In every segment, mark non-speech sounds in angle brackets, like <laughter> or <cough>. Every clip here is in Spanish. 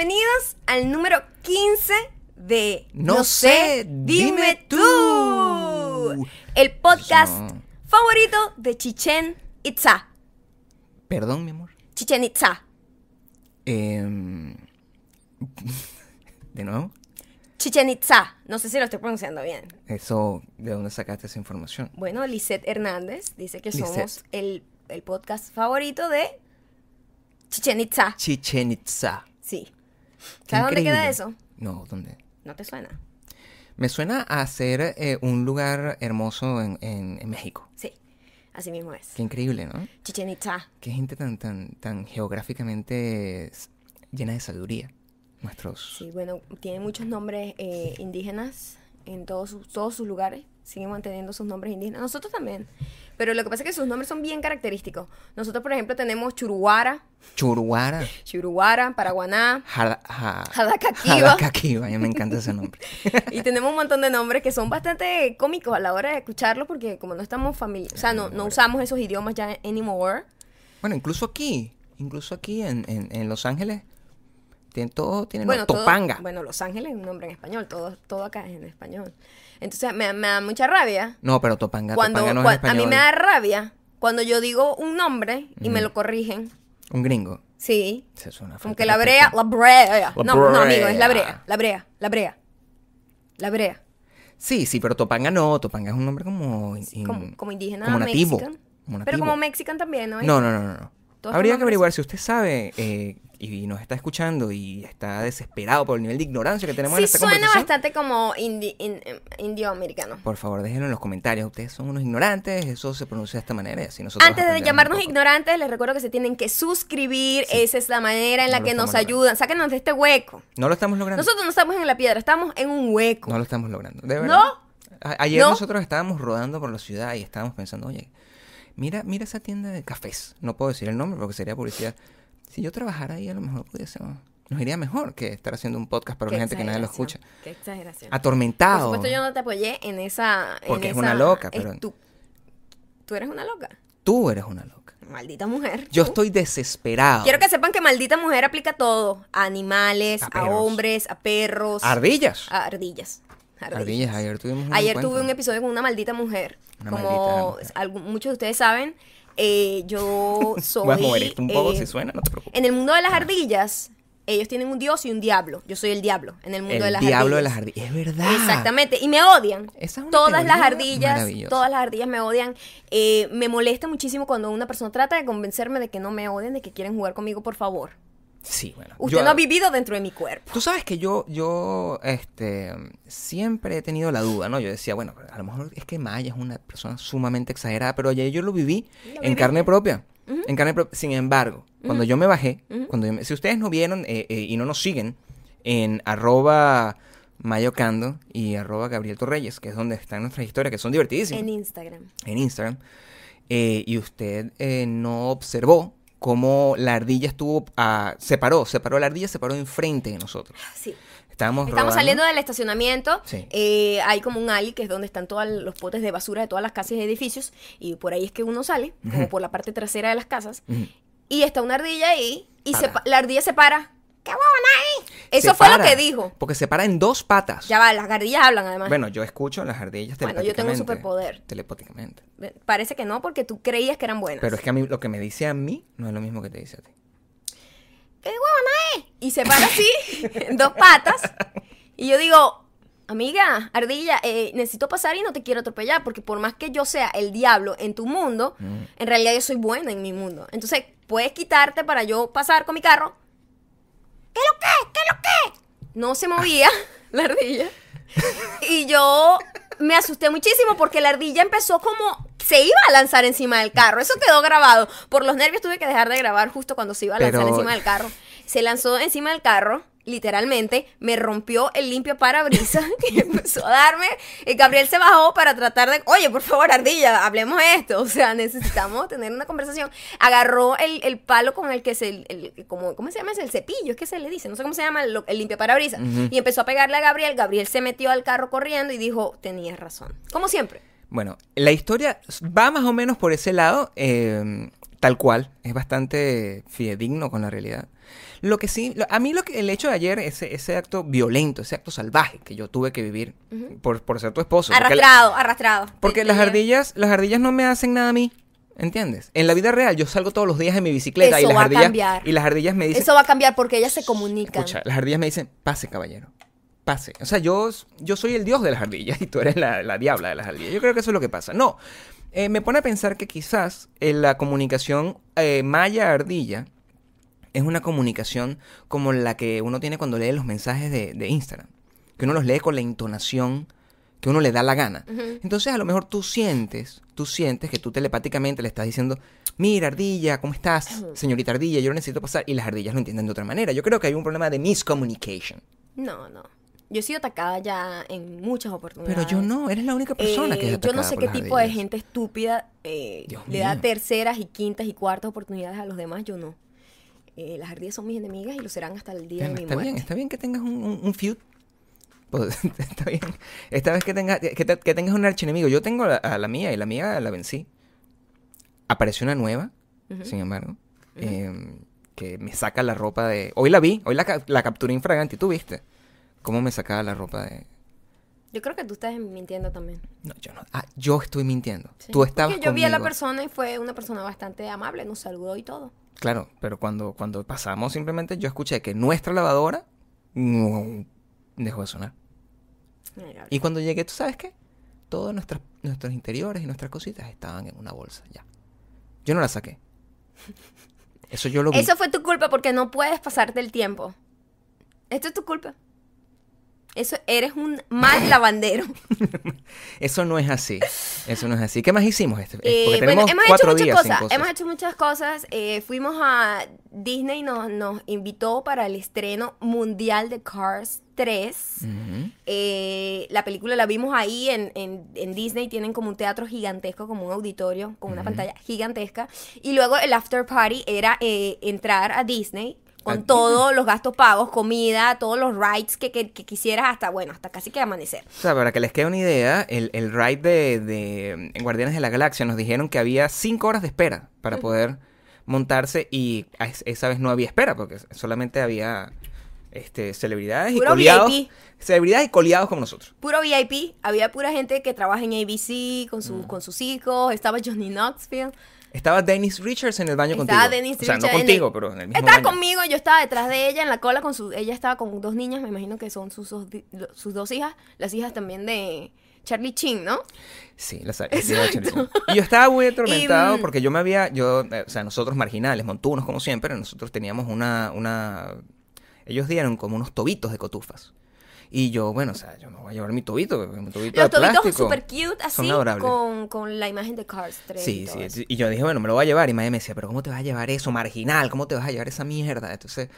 Bienvenidos al número 15 de No sé, dime tú. El podcast favorito de Chichen Itza. Perdón, mi amor. Chichen Itza. Em, <laughs> de nuevo, Chichen Itza. No sé si lo estoy pronunciando bien. eso, ¿de dónde sacaste esa información? Bueno, Lisette Hernández dice que somos el, el podcast favorito de Chichen Itza. Chichen Itza. Sí. ¿Sabes dónde queda eso? No, ¿dónde? ¿No te suena? Me suena a ser eh, un lugar hermoso en, en- en México. Sí, así mismo es. Qué increíble, ¿no? Chichen Itza. Qué gente tan, tan, tan geográficamente llena de sabiduría. Nuestros. Sí, bueno, tiene muchos nombres eh, indígenas en todos sus, todos sus lugares. Siguen manteniendo sus nombres indígenas. Nosotros también. Pero lo que pasa es que sus nombres son bien característicos. Nosotros, por ejemplo, tenemos Churuguara, Churuara. Churuguara, Paraguaná, Jada- ja- Jadacaquiva. Jadacaquiva, a mí me encanta ese nombre. <laughs> y tenemos un montón de nombres que son bastante cómicos a la hora de escucharlos porque como no estamos familia, o sea, no, no usamos esos idiomas ya anymore. Bueno, incluso aquí, incluso aquí en, en, en Los Ángeles, tienen, todo tiene Bueno, todo- Topanga. bueno, Los Ángeles es un nombre en español, todo, todo acá es en español. Entonces me, me da mucha rabia No, pero Topanga, cuando, Topanga no cuan- es a mí me da rabia cuando yo digo un nombre y me lo corrigen. Un gringo. Sí. Eso es una Como falta que de la brea, la brea. La No, no, amigo, es la brea. la brea, la brea. La brea. Sí, sí, pero Topanga no. Topanga es un nombre como... in- Como, como indígena como nativo. mexican. Como Pero como mexican también, ¿no? No, no, no, no. no. Habría que averiguar si usted sabe eh, y nos está escuchando y está desesperado por el nivel de ignorancia que tenemos en Sí esta suena conversación. bastante como indi- in- em, indio-americano. Por favor, déjenlo en los comentarios. Ustedes son unos ignorantes, eso se pronuncia de esta manera y así nosotros Antes de llamarnos ignorantes, les recuerdo que se tienen que suscribir. Esa es la manera en la No que nos logrando. ayudan. Sáquenos de este hueco. No lo estamos logrando. Nosotros no estamos en la piedra, estamos en un hueco. No lo estamos logrando. ¿De verdad? ¿No? A- ayer ¿No? nosotros estábamos rodando por la ciudad y estábamos pensando, oye, mira, mira esa tienda de cafés. No puedo decir el nombre porque sería publicidad. Si yo trabajara ahí, a lo mejor pudiese, nos iría mejor que estar haciendo un podcast para Qué una gente que nadie lo escucha. Qué exageración. Atormentado. Por supuesto, yo no te apoyé en esa. en Porque es esa- una loca, pero- Tú, tú eres una loca. Tú eres una loca. Maldita mujer. Yo tú. estoy desesperado. Quiero que sepan que maldita mujer aplica a todo: a animales, A a, perros. hombres, a perros, Ardillas. a ardillas. Ardillas, ayer tuvimos un Ayer encuentro. tuve un episodio con una maldita mujer. Una Como maldita mujer. muchos de ustedes saben, eh, yo soy. <laughs> Voy a mover esto un poco eh, si suena, no te preocupes. En el mundo de las ardillas, ellos tienen un dios y un diablo. Yo soy el diablo en el mundo El de las diablo de ardillas. las ardillas. Es verdad. Exactamente, y me odian. Esa es una todas las ardillas, todas las ardillas me odian. Eh, me molesta muchísimo cuando una persona trata de convencerme de que no me odian, de que quieren jugar conmigo, por favor. Sí, bueno. Usted yo- no ha vivido dentro de mi cuerpo. Tú sabes que yo, yo, este, siempre he tenido la duda, ¿no? Yo decía, bueno, a lo mejor es que Maya es una persona sumamente exagerada, pero ayer yo lo viví Lo en carne propia. En carne propia. Sin embargo, cuando yo me bajé, cuando yo me- si ustedes no vieron eh, eh, y no nos siguen en arroba mayocando y arroba Gabriel Torreyes, que es donde están nuestras historias, que son divertidísimas En Instagram. en Instagram eh, y usted no observó cómo la ardilla estuvo, ah, se paró, se paró la ardilla, se paró enfrente de nosotros. Sí. Estábamos, Estamos rodando. saliendo del estacionamiento. Sí. eh, hay como un alley que es donde están todos los potes de basura de todas las casas y edificios. Y por ahí es que uno sale, como por la parte trasera de las casas. Ujú. Y está una ardilla ahí. Y se la ardilla se para. ¡Qué huevona ahí! Eso Se fue lo que dijo. Porque se para en dos patas. Ya va, las ardillas hablan además. Bueno, yo escucho las ardillas Bueno, yo tengo un superpoder. Telepáticamente. Parece que no, porque tú creías que eran buenas. Pero es que a mí lo que me dice a mí no es lo mismo que te dice a ti. ¿Qué huevona? Y se para así, <laughs> en dos patas. Y yo digo, amiga, ardilla, eh, necesito pasar y no te quiero atropellar, porque por más que yo sea el diablo en tu mundo, Mm. en realidad yo soy buena en mi mundo. Entonces, puedes quitarte para yo pasar con mi carro. ¿Qué lo que? ¿Qué lo que? No se movía <laughs> la ardilla. Y yo me asusté muchísimo porque la ardilla empezó como se iba a lanzar encima del carro. Eso quedó grabado. Por los nervios tuve que dejar de grabar justo cuando se iba a lanzar Pero- encima del carro. Se lanzó encima del carro, literalmente, me rompió el limpio parabrisas <laughs> y empezó a darme. Y Gabriel se bajó para tratar de, oye, por favor, ardilla, hablemos de esto. O sea, necesitamos tener una conversación. Agarró el, el palo con el que se, el, el- como, ¿cómo se llama ese? El cepillo, es que se le dice, no sé cómo se llama, el, limpio parabrisas. Ujú. Y empezó a pegarle a Gabriel. Gabriel se metió al carro corriendo y dijo, tenías razón. Como siempre. Bueno, la historia va más o menos por ese lado. eh, tal cual, es bastante fidedigno con la realidad. Lo que sí, lo- a mí lo que, el hecho de ayer, ese, ese acto violento, ese acto salvaje que yo tuve que vivir por, por ser tu esposo. porque Arrastrado, arrastrado. porque las ardillas, las ardillas no me hacen nada a mí. ¿Entiendes? En la vida real yo salgo todos los días en mi bicicleta y las va a ardillas cambiar. y las ardillas me dicen, Eso va a cambiar porque ellas se comunican. escucha, las ardillas me dicen, "Pase, caballero." Pase. O sea, yo yo soy el dios de las ardillas <laughs> y tú eres la, la diabla de las ardillas. Yo creo que eso es lo que pasa. No. eh, me pone a pensar que quizás en la comunicación eh, maya-ardilla es una comunicación como la que uno tiene cuando lee los mensajes de, de Instagram. Que uno los lee con la entonación que uno le da la gana. Entonces a lo mejor tú sientes, tú sientes que tú telepáticamente le estás diciendo, mira ardilla, ¿cómo estás? Señorita ardilla, yo necesito pasar. Y las ardillas lo entienden de otra manera. Yo creo que hay un problema de miscommunication. No, no. Yo he sido atacada ya en muchas oportunidades. Pero yo no, eres la única persona que es Eh, Yo no atacada sé por qué tipo de gente estúpida eh, le da terceras y quintas y cuartas oportunidades a los demás. Yo no. Eh, las ardillas son mis enemigas y lo serán hasta el día de mi está muerte. bien, está bien que tengas un, un, un feud. Pues, <laughs> está bien. Esta vez que, tengas que, te- que tengas un archienemigo. Yo tengo la- a la mía y la mía la vencí. Apareció una nueva, sin embargo, eh, que me saca la ropa de... Hoy la vi, hoy la, la capturé infragante. ¿Tú viste? ¿Cómo me sacaba la ropa de...? Yo creo que tú estás mintiendo también. No, yo no. Ah, yo estoy mintiendo. Sí. Tú estabas Porque yo vi a la persona y fue una persona bastante amable, nos saludó y todo. Claro, pero cuando, cuando pasamos simplemente yo escuché que nuestra lavadora dejó de sonar. Y cuando llegué, ¿tú sabes qué? Todos nuestros, nuestros interiores y nuestras cositas estaban en una bolsa, ya. Yo no la saqué. Eso yo lo vi. Eso fue tu culpa porque no puedes pasarte el tiempo. Esto es tu culpa. Eso eres un mal lavandero. <laughs> Eso no es así. Eso no es así. ¿Qué más hicimos? Este? Eh, Porque bueno, tenemos hemos hecho cuatro muchas días cosas. Hemos hecho muchas cosas. Eh, fuimos a Disney, nos, nos invitó para el estreno mundial de Cars 3. Ujú. Eh, la película la vimos ahí en, en- en Disney, tienen como un teatro gigantesco, como un auditorio, con una pantalla gigantesca. Y luego el after party era eh, entrar a Disney con ¿A todos los gastos pagos, comida, todos los rides que, que- que quisieras hasta, bueno, hasta casi que amanecer. O sea, para que les quede una idea, el, el ride de, de en Guardianes de la Galaxia nos dijeron que había cinco horas de espera para poder montarse y esa vez no había espera porque solamente había este, celebridades y coleados. VIP. Celebridades y coleados como nosotros. Puro VIP, había pura gente que trabaja en ABC con, Mm. sus con sus hijos, estaba Johnny Knoxville. Estaba Dennis Richards en el baño Estaba contigo. Dennis o sea, no Richards en contigo, el- pero en el mismo Estaba baño. conmigo, yo estaba detrás de ella en la cola con su... Ella estaba con dos niñas, me imagino que son sus dos, sus dos hijas, las hijas también de Charlie Chin, ¿no? Sí, las Y yo estaba muy atormentado <laughs> Y, mm, porque yo me había, yo, eh, o sea, nosotros marginales, montunos como siempre, nosotros teníamos una, una, ellos dieron como unos tobitos de cotufas. Y yo, bueno, o sea, yo me voy a llevar mi tobito, mi tobito Los de tobitos plástico. super cute, así, con, con la imagen de Cars 3 y Sí, todo sí, eso. Y yo dije, bueno, me lo voy a llevar. Y Maya me decía, pero ¿cómo te vas a llevar eso, marginal? ¿Cómo te vas a llevar esa mierda? Entonces,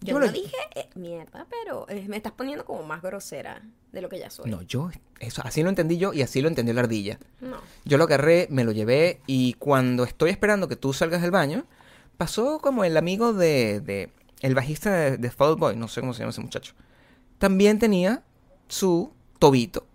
Yo me no lo- dije eh, mierda, pero eh, me estás poniendo como más grosera de lo que ya soy. No, yo, eso, así lo entendí yo y así lo entendió la ardilla. No. Yo lo agarré, me lo llevé y cuando estoy esperando que tú salgas del baño, pasó como el amigo de, de el bajista de, de Fall Boy, no sé cómo se llama ese muchacho. También tenía su tobito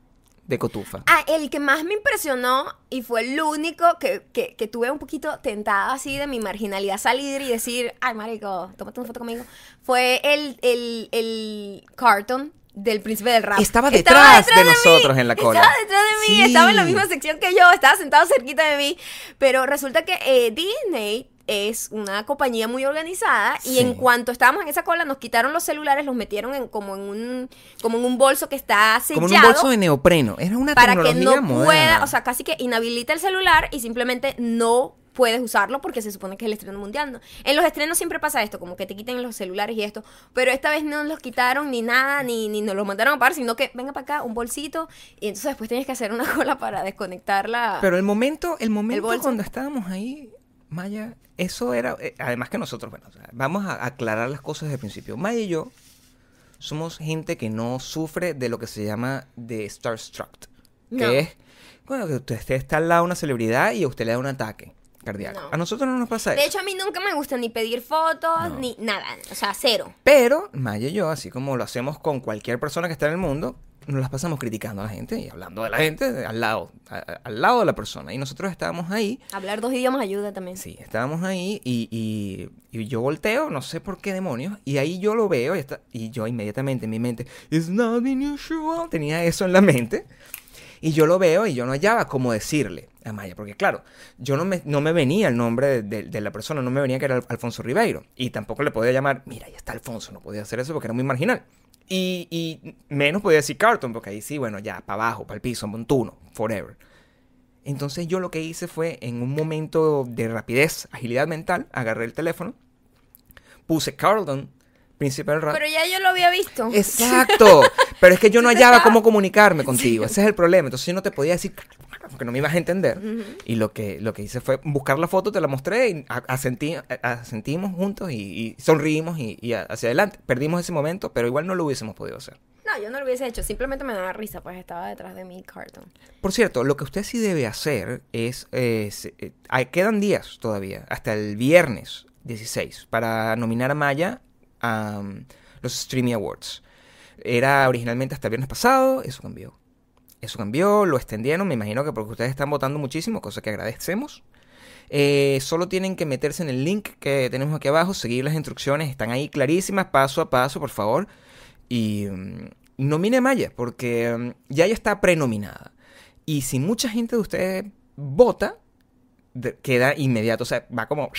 de cotufa. Ah, el que más me impresionó y fue el único que, que, que tuve un poquito tentada así de mi marginalidad salir y decir, ay, marico, tómate una foto conmigo, fue el, el, el carton del príncipe del rap. Estaba detrás de nosotros en la cola. Estaba detrás de mí, Sí. estaba en la misma sección que yo, estaba sentado cerquita de mí. Pero resulta que eh, Disney es una compañía muy organizada y en cuanto estábamos en esa cola nos quitaron los celulares, los metieron en, como en un como en un bolso que está sellado Como en un bolso de neopreno. Era una para que no moderna. pueda, o sea, casi que inhabilita el celular y simplemente no puedes usarlo porque se supone que es el estreno mundial. ¿no? En los estrenos siempre pasa esto, como que te quiten los celulares y esto, pero esta vez no los quitaron ni nada, ni, ni nos los mandaron a pagar, sino que venga para acá, un bolsito, y entonces después tienes que hacer una cola para desconectarla. Pero el momento, el momento cuando estábamos ahí, Maya, eso era, eh, además que nosotros, bueno, o sea, vamos a aclarar las cosas desde el principio. Maya y yo somos gente que no sufre de lo que se llama de starstruck, que es, bueno, que usted está al lado de una celebridad y a usted le da un ataque cardíaco. No. A nosotros no nos pasa de eso. hecho, a mí nunca me gusta ni pedir fotos, No. ni nada, o sea, cero. Pero Maya y yo, así como lo hacemos con cualquier persona que está en el mundo, nos las pasamos criticando a la gente y hablando de la gente al lado, a- al lado de la persona. Y nosotros estábamos ahí, Hablar dos idiomas ayuda también. sí, estábamos ahí y, y- y yo volteo, no sé por qué demonios, y ahí yo lo veo y, está, y yo inmediatamente en mi mente, It's not unusual, tenía eso en la mente. Y yo lo veo y yo no hallaba cómo decirle a Maya, porque claro, yo no me, no me venía el nombre de, de- de la persona, no me venía que era Al- Alfonso Ribeiro. Y tampoco le podía llamar, mira, ahí está Alfonso, no podía hacer eso porque era muy marginal. Y, y menos podía decir Carlton, porque ahí sí, bueno, ya, para abajo, para el piso, montuno, forever. Entonces yo lo que hice fue, en un momento de rapidez, agilidad mental, agarré el teléfono, puse Carlton, príncipe del rap. Pero ya yo lo había visto. Exacto. <laughs> Pero es que yo no hallaba cómo comunicarme contigo. Ese es el problema. Entonces yo no te podía decir porque no me ibas a entender. Y lo que, lo que hice fue buscar la foto, te la mostré y asentí- asentimos juntos y, y sonreímos y, hacia adelante. Perdimos ese momento, pero igual no lo hubiésemos podido hacer. No, yo no lo hubiese hecho. Simplemente me daba risa, pues estaba detrás de mi cartón. Por cierto, lo que usted sí debe hacer es... eh, eh, quedan días todavía, hasta el viernes 16, para nominar a Maya a um, los Streamy Awards. Era originalmente hasta el viernes pasado, eso cambió. Eso cambió, lo extendieron, me imagino que porque ustedes están votando muchísimo, cosa que agradecemos. Eh, solo tienen que meterse en el link que tenemos aquí abajo, seguir las instrucciones, están ahí clarísimas, paso a paso, por favor. Y mm, nomine a Maya, porque mm, ya ella está prenominada. Y si mucha gente de ustedes vota, queda inmediato, o sea, va como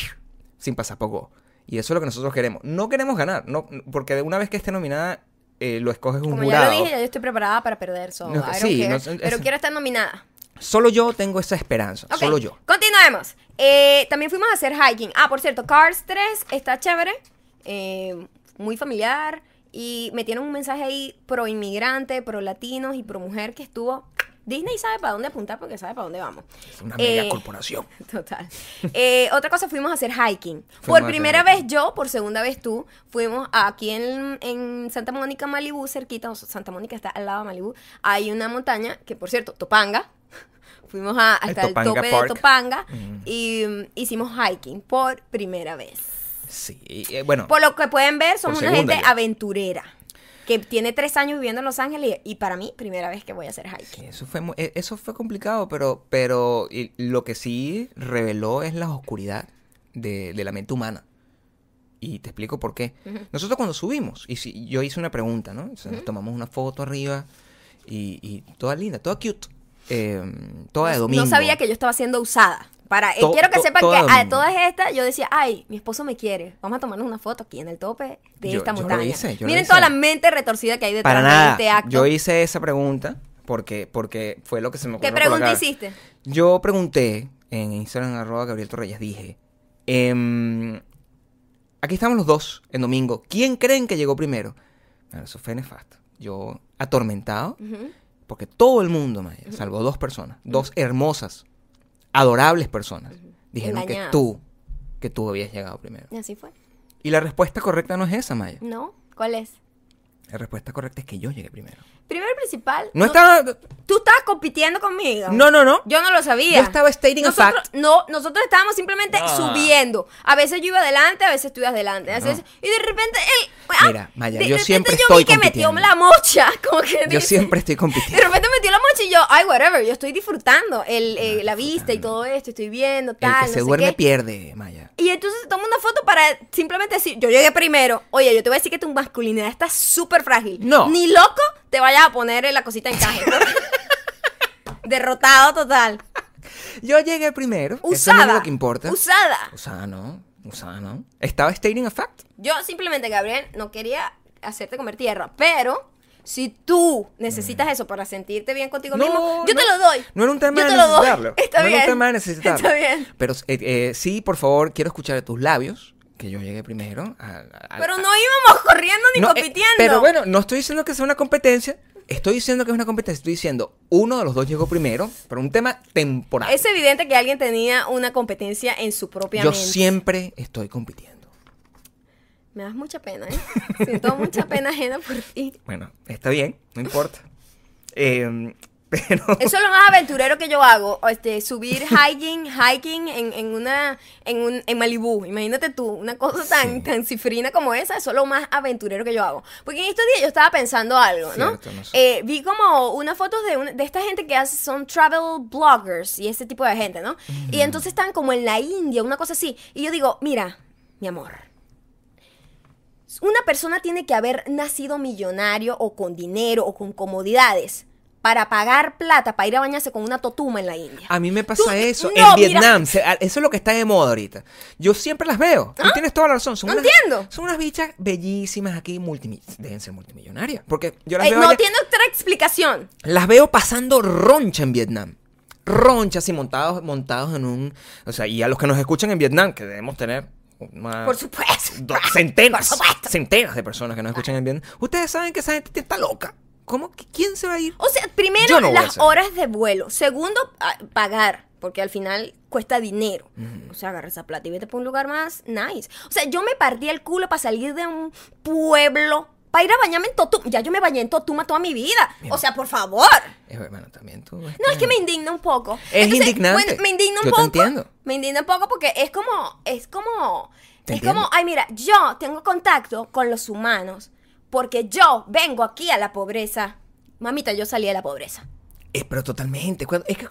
sin pasar poco. Y eso es lo que nosotros queremos. No queremos ganar, no, porque de una vez que esté nominada, eh, lo escoges un Como jurado. ya lo dije, ya yo estoy preparada para perder. So, No, I don't sí, no, es- pero quiero estar nominada. Solo yo tengo esa esperanza, solo yo. Continuemos. Eh, también fuimos a hacer hiking. Ah, por cierto, Cars 3 está chévere. eh, muy familiar. Y metieron un mensaje ahí pro inmigrante, pro latinos y pro mujer que estuvo. Disney sabe para dónde apuntar porque sabe para dónde vamos. Es una Eh, mega corporación. <laughs> Total. Eh, otra cosa, fuimos a hacer hiking. Fuimos por primera hiking. vez yo, por segunda vez tú, fuimos aquí en, en Santa Mónica, Malibú, cerquita, o Santa Mónica está al lado de Malibú, hay una montaña que, por cierto, Topanga. <laughs> Fuimos a, hasta el, tope Park. de Topanga Mm. y mm, hicimos hiking por primera vez. Sí, eh, bueno, Por lo que pueden ver, somos una gente ya. aventurera. Que tiene tres años viviendo en Los Ángeles y, y para mí, primera vez que voy a hacer hiking. sí, eso fue, eh, eso fue complicado, pero, pero lo que sí reveló es la oscuridad de, de la mente humana. Y te explico por qué. Nosotros cuando subimos, y si, yo hice una pregunta, ¿no? O sea, nos tomamos una foto arriba y, y toda linda, toda cute. eh, toda de domingo. No sabía que yo estaba siendo usada. Para, eh, To- quiero que to- sepan que a todas estas yo decía, ay, mi esposo me quiere. Vamos a tomarnos una foto aquí en el tope de Yo- esta yo lo hice, yo lo Miren hice. toda la mente retorcida que hay detrás Para de este acto. Yo hice esa pregunta porque, porque fue lo que se me ocurrió. ¿Qué pregunta hiciste? Yo pregunté en Instagram, arroba Gabriel Torreyes, dije, em, aquí estamos los dos en domingo. ¿Quién creen que llegó primero? Bueno, eso fue nefasto. Yo atormentado, porque todo el mundo, Maya, salvo dos personas, dos hermosas, adorables personas, dijeron que tú, que tú habías llegado primero. Y así fue. Y la respuesta correcta no es esa, Maya. ¿No? ¿Cuál es? La respuesta correcta es que yo llegué primero. Primero y principal. No estaba... Tú estabas compitiendo conmigo. No, no, no. Yo no lo sabía. Yo estaba stating a nosotros, fact. No, nosotros estábamos simplemente Ah. subiendo. A veces yo iba adelante, a veces tú ibas adelante. a veces- y de repente él. ah, Mira, Maya, de yo repente siempre yo estoy vi que metió la mocha. <laughs> Como que Yo dice- siempre estoy De compitiendo. repente metió la mocha y yo, ay, whatever, yo estoy disfrutando el, eh, la vista y todo esto, estoy viendo, El tal, que no se sé duerme qué. pierde, Maya. Y entonces se toma una foto para simplemente decir, yo llegué primero. Oye, yo te voy a decir que tu masculinidad está súper frágil. No. Ni loco te vayas a poner la cosita en caja. <laughs> Derrotado total. Yo llegué primero. Eso es Usada. lo que importa. Usada. Usada, no. Usada, no. Estaba stating a fact. Yo simplemente, Gabriel, no quería hacerte comer tierra, pero si tú necesitas eso para sentirte bien contigo Mm. No, mismo, yo te lo doy. No era un tema Yo de necesitarlo. <laughs> Está no bien. era un tema de necesitarlo. Está bien. Pero eh, eh, sí, por favor, quiero escuchar de tus labios que yo llegué primero. a- a- Pero no íbamos corriendo ni No, eh, compitiendo. pero bueno, no estoy diciendo que sea una competencia. Estoy diciendo que es una competencia. Estoy diciendo uno de los dos llegó primero, pero un tema temporal. Es evidente que alguien tenía una competencia en su propia Yo mente. siempre estoy compitiendo. Me das mucha pena, ¿eh? Siento mucha pena ajena por ti. Bueno, está bien, no importa. <laughs> Eh, Pero... <laughs> Eso es lo más aventurero que yo hago, este, subir <laughs> hiking, hiking en, en una, en un, en Malibú. Imagínate tú, una cosa tan, Sí. tan cifrina como esa, eso es lo más aventurero que yo hago. Porque en estos días yo estaba pensando algo, ¿no? Cierto, no sé. Eh, vi como unas fotos de, un- de esta gente que hace, son travel bloggers y ese tipo de gente, ¿no? Y entonces están como en la India, una cosa así. Y yo digo, mira, mi amor, una persona tiene que haber nacido millonario o con dinero o con comodidades para pagar plata para ir a bañarse con una totuma en la India. A mí me pasa Tú- eso. no, en. Vietnam, se- eso es lo que está de moda ahorita. Yo siempre las veo. Tú tienes toda la razón. Son ¿Ah? No unas, entiendo. Son unas bichas bellísimas aquí, multimi- deben ser multimillonarias. Porque yo las veo no allá- tiene otra explicación. Las veo pasando roncha en Vietnam. Roncha así montados, montados en un. O sea, y a los que nos escuchan en Vietnam, que debemos tener una- Por supuesto. centenas, Por supuesto. centenas de personas que nos escuchan en Vietnam. Ustedes saben que esa gente está loca. ¿Cómo? que- ¿Quién se va a ir? O sea, primero no las horas de vuelo. Segundo, pagar. Porque al final cuesta dinero. O sea, agarra esa plata y vete por un lugar más nice. O sea, yo me partí el culo para salir de un pueblo. Para ir a bañarme en Totuma. Ya yo me bañé en Totuma toda mi vida. O sea, por favor. Eh, bueno, también tú. No, es que me indigna un poco. Es indignante. bueno, me indigna un Yo te poco. entiendo. Me indigna un poco porque es como, es como, Te es entiendo. como, ay, mira, yo tengo contacto con los humanos porque yo vengo aquí a la pobreza. Mamita, yo salí de la pobreza. Eh, pero totalmente. es que-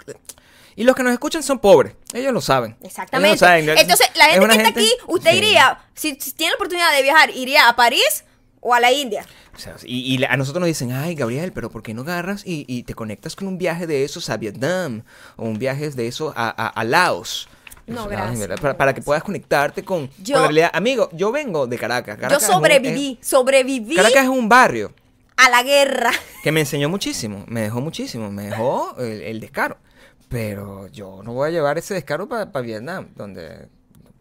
y los que nos escuchan son pobres. Ellos lo saben. Exactamente. Ellos lo saben. Entonces, la Es gente que está aquí, usted sí. iría, si, si tiene la oportunidad de viajar, iría a París o a la India. O sea, y, y a nosotros nos dicen, ay, Gabriel, pero ¿por qué no agarras y, y te conectas con un viaje de esos a Vietnam? O un viaje de esos a, a- a Laos. No, gracias, Para, para que puedas conectarte con, Yo- con la realidad. Amigo, yo vengo de Caracas. Caracas yo es sobreviví, sobreviví Caracas es un barrio a la guerra. que me enseñó muchísimo, me dejó muchísimo, me dejó el, el descaro. Pero yo no voy a llevar ese descaro para Vietnam, donde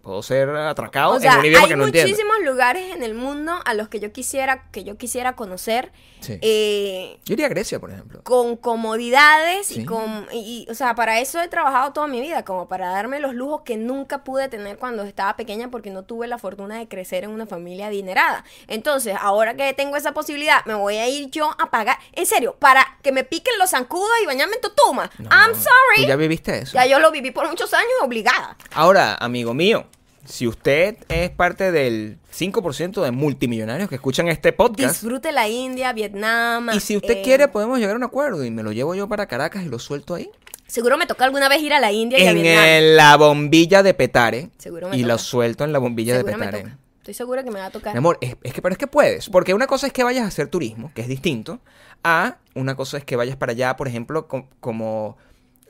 puedo ser atracado O sea, en un idioma hay que no entiendo. muchísimos lugares en el mundo a los que yo quisiera, que yo quisiera conocer. Sí. eh, Yo iría a Grecia, por ejemplo. con comodidades Sí. y con y, y, o sea para eso he trabajado toda mi vida como para darme los lujos que nunca pude tener cuando estaba pequeña porque no tuve la fortuna de crecer en una familia adinerada entonces ahora que tengo esa posibilidad me voy a ir yo a pagar en serio para que me piquen los zancudos y bañarme en Totuma No, I'm sorry Tú ya viviste eso. ya yo lo viví por muchos años obligada Ahora, amigo mío, si usted es parte del 5% de multimillonarios que escuchan este podcast, disfrute la India Vietnam y si usted eh, quiere, podemos llegar a un acuerdo y me lo llevo yo para Caracas y lo suelto ahí. seguro me toca alguna vez ir a la India y a En Vietnam el- la bombilla de Petare. Seguro me y lo suelto en la bombilla seguro de me Petare. toca estoy segura que me va a tocar Mi amor, es, es que pero es que puedes. Porque una cosa es que vayas a hacer turismo, que es distinto, a una cosa es que vayas para allá, por ejemplo, com- como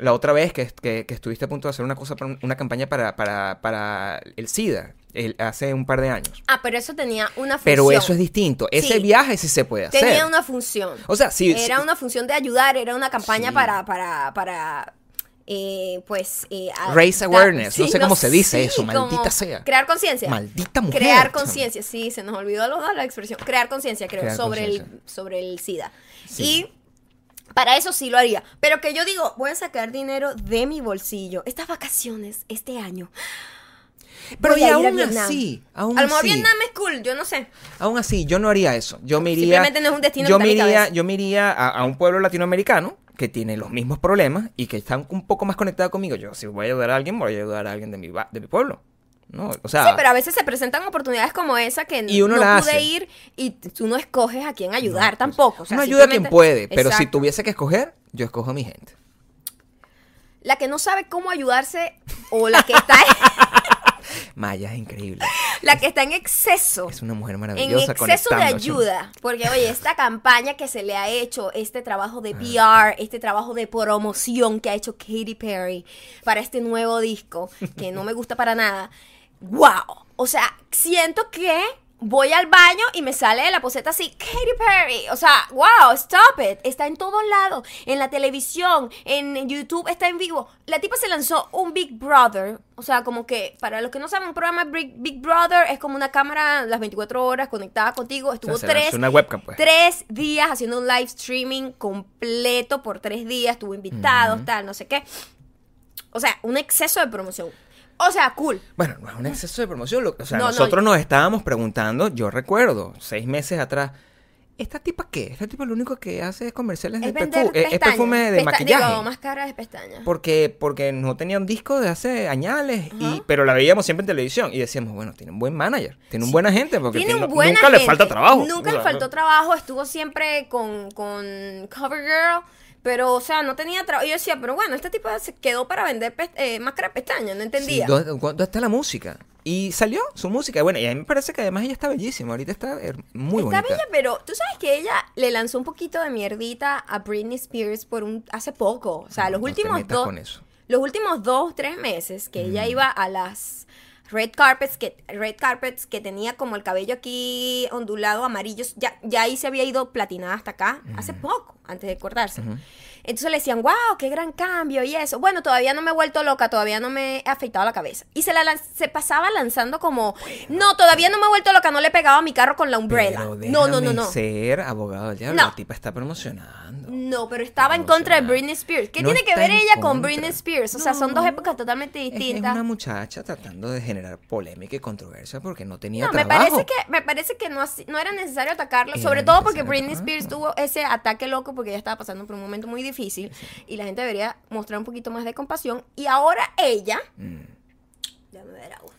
la otra vez que, que- que estuviste a punto de hacer una cosa, una campaña para, para, para el SIDA, el- hace un par de años. Ah, pero eso tenía una función. Pero eso es distinto. Ese Sí. viaje sí se puede hacer. Tenía una función. O sea, sí. Era sí. una función de ayudar, era una campaña Sí. para, para, para, eh, pues... eh, Raise awareness. No sé cómo se dice eso, maldita sea. Crear conciencia. Maldita mujer. Crear conciencia, sí, se nos olvidó dos la expresión. Crear conciencia, creo, Crear sobre el, sobre el SIDA. Sí. Y para eso sí lo haría. Pero que yo digo, voy a sacar dinero de mi bolsillo. Estas vacaciones, este año. Pero voy y a ir a aún así, aún a lo mejor. Vietnam es cool, yo no sé. Aún así, yo no haría eso. Yo me iría. Simplemente no es un destino yo que me iría, yo me iría a, a un pueblo latinoamericano que tiene los mismos problemas y que están un poco más conectado conmigo. Yo, si voy a ayudar a alguien, voy a ayudar a alguien de mi, de mi pueblo. No, o sea. Sí, pero a veces se presentan oportunidades como esa que Y uno no la pude hace. ir y tú no escoges a quién ayudar no, pues, tampoco. O sea, uno ayuda a quien puede, pero si tuviese que escoger, yo escojo a mi gente. La que no sabe cómo ayudarse o la que está, <laughs> Maya es increíble. la que está en exceso. Es una mujer En maravillosa. exceso de ayuda, porque oye, esta campaña que se le ha hecho, este trabajo Ah. de PR, este trabajo de promoción que ha hecho Katy Perry para este nuevo disco, que no me gusta para nada, wow, o sea, siento que voy al baño y me sale de la poseta así, Katy Perry, o sea, wow, stop it, está en todos lados, en la televisión, en YouTube, está en vivo. La tipa se lanzó un Big Brother, o sea, como que, para los que no saben, un programa Big, Big Brother es como una cámara las 24 horas conectada contigo, estuvo O sea, tres, es una webcam, pues. tres días haciendo un live streaming completo por tres días, tuvo invitados, tal, no sé qué. O sea, un exceso de promoción. O sea, cool. Bueno, no es un exceso de promoción. lo- O sea, No, no, nosotros nos estábamos preguntando, yo recuerdo, seis meses atrás, ¿esta tipa qué? Esta tipa lo único que hace es comerciales de Es vender perfu- eh, es pestañas. perfume de Pesta- maquillaje. Digo, de pestañas. Porque, porque no tenía un disco de hace añales, y, Ajá. pero la veíamos siempre en televisión y decíamos, bueno, tiene un buen manager, tiene un buen agente, porque Tiene tiene- un buen nunca le agente. falta trabajo. Nunca O le sea, faltó trabajo, estuvo siempre con, con CoverGirl, pero, o sea, no tenía trabajo. Yo decía, pero bueno, este tipo se quedó para vender eh, máscara de pestañas, no sí, entendía. ¿dónde, dónde está la música? Y salió su música. Bueno, y a mí me parece que además ella está bellísima. Ahorita está muy Está bonita. bella, pero tú sabes que ella le lanzó un poquito de mierdita a Britney Spears por un hace poco. O sea, los No te últimos metas dos. con eso. Los últimos dos, tres meses que ella iba a las red carpets que red carpets que tenía como el cabello aquí ondulado amarillo ya ya ahí se había ido platinada hasta acá hace poco antes de cortarse entonces le decían wow qué gran cambio y eso bueno todavía no me he vuelto loca todavía no me he afeitado la cabeza y se la lan- se pasaba lanzando como no todavía no me he vuelto loca no le he pegado a mi carro con la umbrella Pero no no no no ser abogado del diablo. No. La tipa está promocionando. no, pero estaba en contra de. Britney Spears. ¿Qué No tiene que ver ella con. Britney Spears? O sea, son dos épocas totalmente Es, es distintas. una muchacha tratando de generar polémica y controversia porque no tenía No, me trabajo. parece que me parece que no, no era necesario atacarlo, Era sobre todo porque Britney Spears tuvo ese ataque loco porque ella estaba pasando por un momento muy difícil y la gente debería mostrar un poquito más de compasión y ahora ella Mm. Déjame ver agua.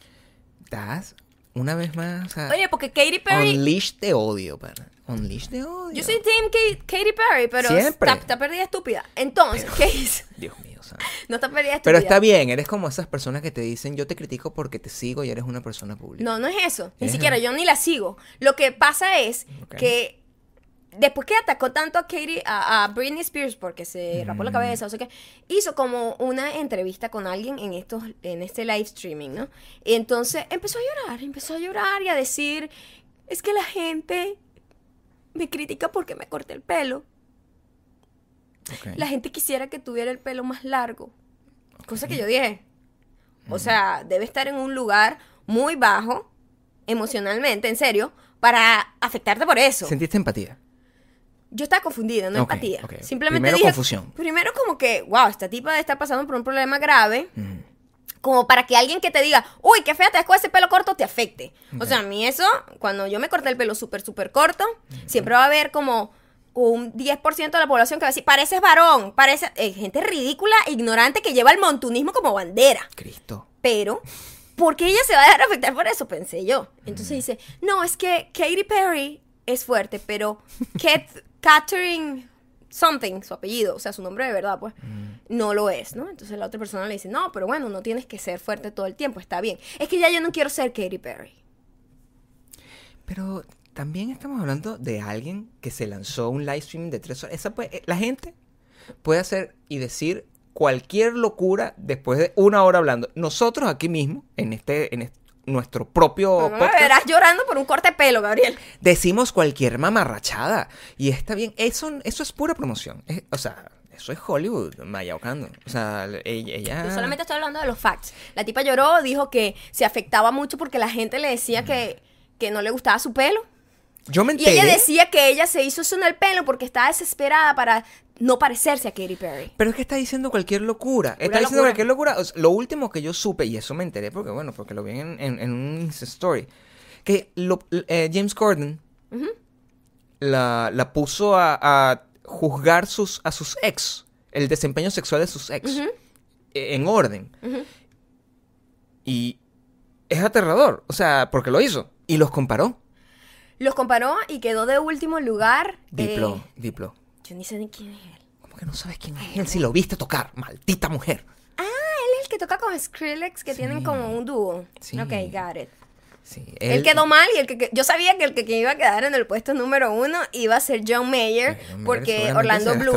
Estás una vez más. o sea, Oye, porque Katy Perry Unleash de odio, para. Unleash de odio. yo soy team Ka- Katy Perry, pero Siempre. está, está perdida estúpida. Entonces, ¿qué hizo? Dios mío, o sea. No está perdida estúpida. Pero está bien, eres como esas personas que te dicen, yo te critico porque te sigo y eres una persona pública. No, no es eso. Ni Ajá. siquiera yo ni la sigo. Lo que pasa es Ok. que después que atacó tanto a Katie, a, a Britney Spears porque se rapó Mm. la cabeza, o sea que hizo como una entrevista con alguien en estos, en este live streaming, ¿no? Y entonces empezó a llorar, empezó a llorar y a decir, es que la gente me critica porque me corté el pelo. La gente quisiera que tuviera el pelo más largo. Cosa que yo dije. O sea, debe estar en un lugar muy bajo, emocionalmente, en serio, para afectarte por eso. ¿Sentiste empatía? Yo estaba confundida, no empatía. Simplemente Primero dije. confusión. Primero, como que, wow, esta tipa estar pasando por un problema grave. Como para que alguien que te diga, uy, qué fea te con ese pelo corto, te afecte. O sea, a mí eso, cuando yo me corté el pelo súper, súper corto, siempre va a haber como un 10% de la población que va a decir, pareces varón, parece eh, gente ridícula, ignorante, que lleva el montunismo como bandera. Cristo. Pero, ¿por qué ella se va a dejar afectar por eso? Pensé yo. Entonces dice, no, es que Katy Perry es fuerte, pero Kat- Catherine something, su apellido, o sea, su nombre de verdad, pues, no lo es, ¿no? Entonces la otra persona le dice, no, pero bueno, no tienes que ser fuerte todo el tiempo, está bien. Es que ya yo no quiero ser Katy Perry. Pero también estamos hablando de alguien que se lanzó un live stream de tres horas. Esa puede- eh, la gente puede hacer y decir cualquier locura después de una hora hablando. Nosotros aquí mismo, en este, en este- nuestro propio No me verás llorando por un corte de pelo, Gabriel. decimos cualquier mamarrachada. Y está bien, eso, eso es pura promoción. Es- o sea, eso es Hollywood, Maya Ocando. O sea, ella... ella- Yo solamente estoy hablando de los facts. La tipa lloró, dijo que se afectaba mucho porque la gente le decía que, que no le gustaba su pelo. Yo me Y enteré... ella decía que ella se hizo eso en el pelo porque estaba desesperada para no parecerse a Katy Perry. Pero es que está diciendo cualquier locura. está diciendo locura. cualquier locura. O sea, lo último que yo supe, y eso me enteré porque, bueno, porque lo vi en, en- en un Insta story, que lo- eh, James Corden la, la puso a, a juzgar sus, a sus ex, el desempeño sexual de sus ex, eh, en orden. Y es aterrador, o sea, porque lo hizo. Y los comparó. Los comparó y quedó de último lugar. Diplo, eh, Diplo. Yo ni sé ni quién es él. ¿Cómo que no sabes quién es él si lo viste tocar? Maldita mujer. Ah, él es el que toca con Skrillex, que tienen como un dúo. Sí. Ok, got it. Sí, Él, quedó mal y el que, que- yo sabía que el que, que iba a quedar en el puesto número uno iba a ser John Mayer, John porque Orlando Bloom.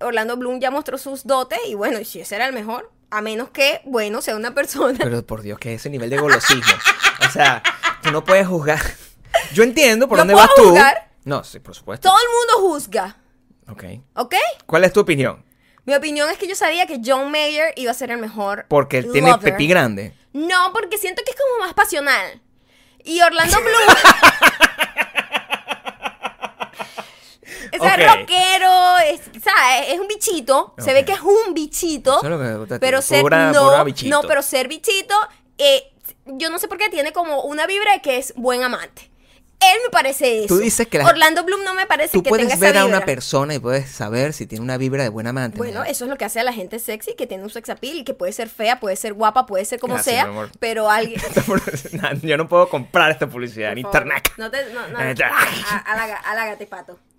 Orlando Bloom ya mostró sus dotes y bueno, si ese era el mejor, a menos que, bueno, sea una persona. Pero por Dios, que ese nivel de golosismo. O sea, tú no puedes juzgar. Yo entiendo por ¿Yo dónde vas tú. juzgar? No, sí, por supuesto. Todo el mundo juzga, Ok. ¿ok? ¿Cuál es tu opinión? Mi opinión es que yo sabía que John Mayer iba a ser el mejor. Porque él tiene lover. pepí grande. No, porque siento que es como más pasional. Y Orlando <laughs> Bloom. es Ok. rockero, es, ¿sabes? es un bichito. Se ve que es un bichito. Eso es lo que me gusta Pero ser, pura- no, pura bichito. no, pero ser bichito, eh, yo no sé por qué tiene como una vibra de que es buen amante. Él me parece eso. Tú dices que la- Orlando Bloom no me parece Tú que tenga puedes esa ver a una vibra. persona y puedes saber si tiene una vibra de buena amante. Bueno, eso es lo que hace a la gente sexy, que tiene un sex appeal y que puede ser fea, puede ser guapa, puede ser como Gracias, sea, mi amor. pero alguien... <laughs> Yo no puedo comprar esta publicidad en internet. No te, no, no, <laughs> Eh, a- halaga- halágate, pato. <laughs>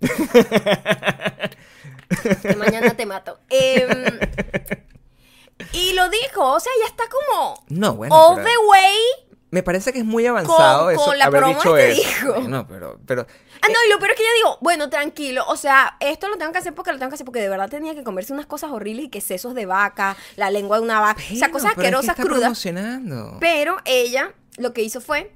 que mañana te mato. Em, y lo dijo, o sea, ya está como No, bueno. all pero- the way. Me parece que es muy avanzado Con- eso, con la haber promo dicho que eso. dijo. No, pero, pero Ah, no, y lo peor es que yo digo, bueno, tranquilo, o sea, esto lo tengo que hacer porque lo tengo que hacer porque de verdad tenía que comerse unas cosas horribles y que sesos de vaca, la lengua de una vaca, o sea, cosas pero es que asquerosas, crudas. promocionando. Pero ella lo que hizo fue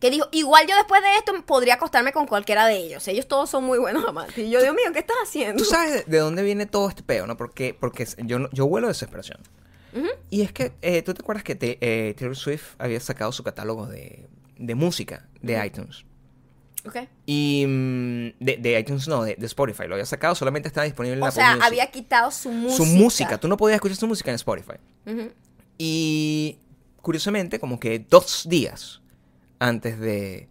que dijo, igual yo después de esto podría acostarme con cualquiera de ellos. Ellos todos son muy buenos amantes. Y yo, Dios mío, ¿qué estás haciendo? Tú sabes de- de dónde viene todo este peo, ¿no? Porque, porque yo, yo huelo desesperación. Y es que, eh, ¿tú te acuerdas que te- eh, Taylor Swift había sacado su catálogo de, de música de iTunes? Ok. Y mm, de, de iTunes no, de, de Spotify. Lo había sacado, solamente estaba disponible en O la sea, Music. había quitado su música. Su música, tú no podías escuchar su música en Spotify. Y curiosamente, como que dos días antes de,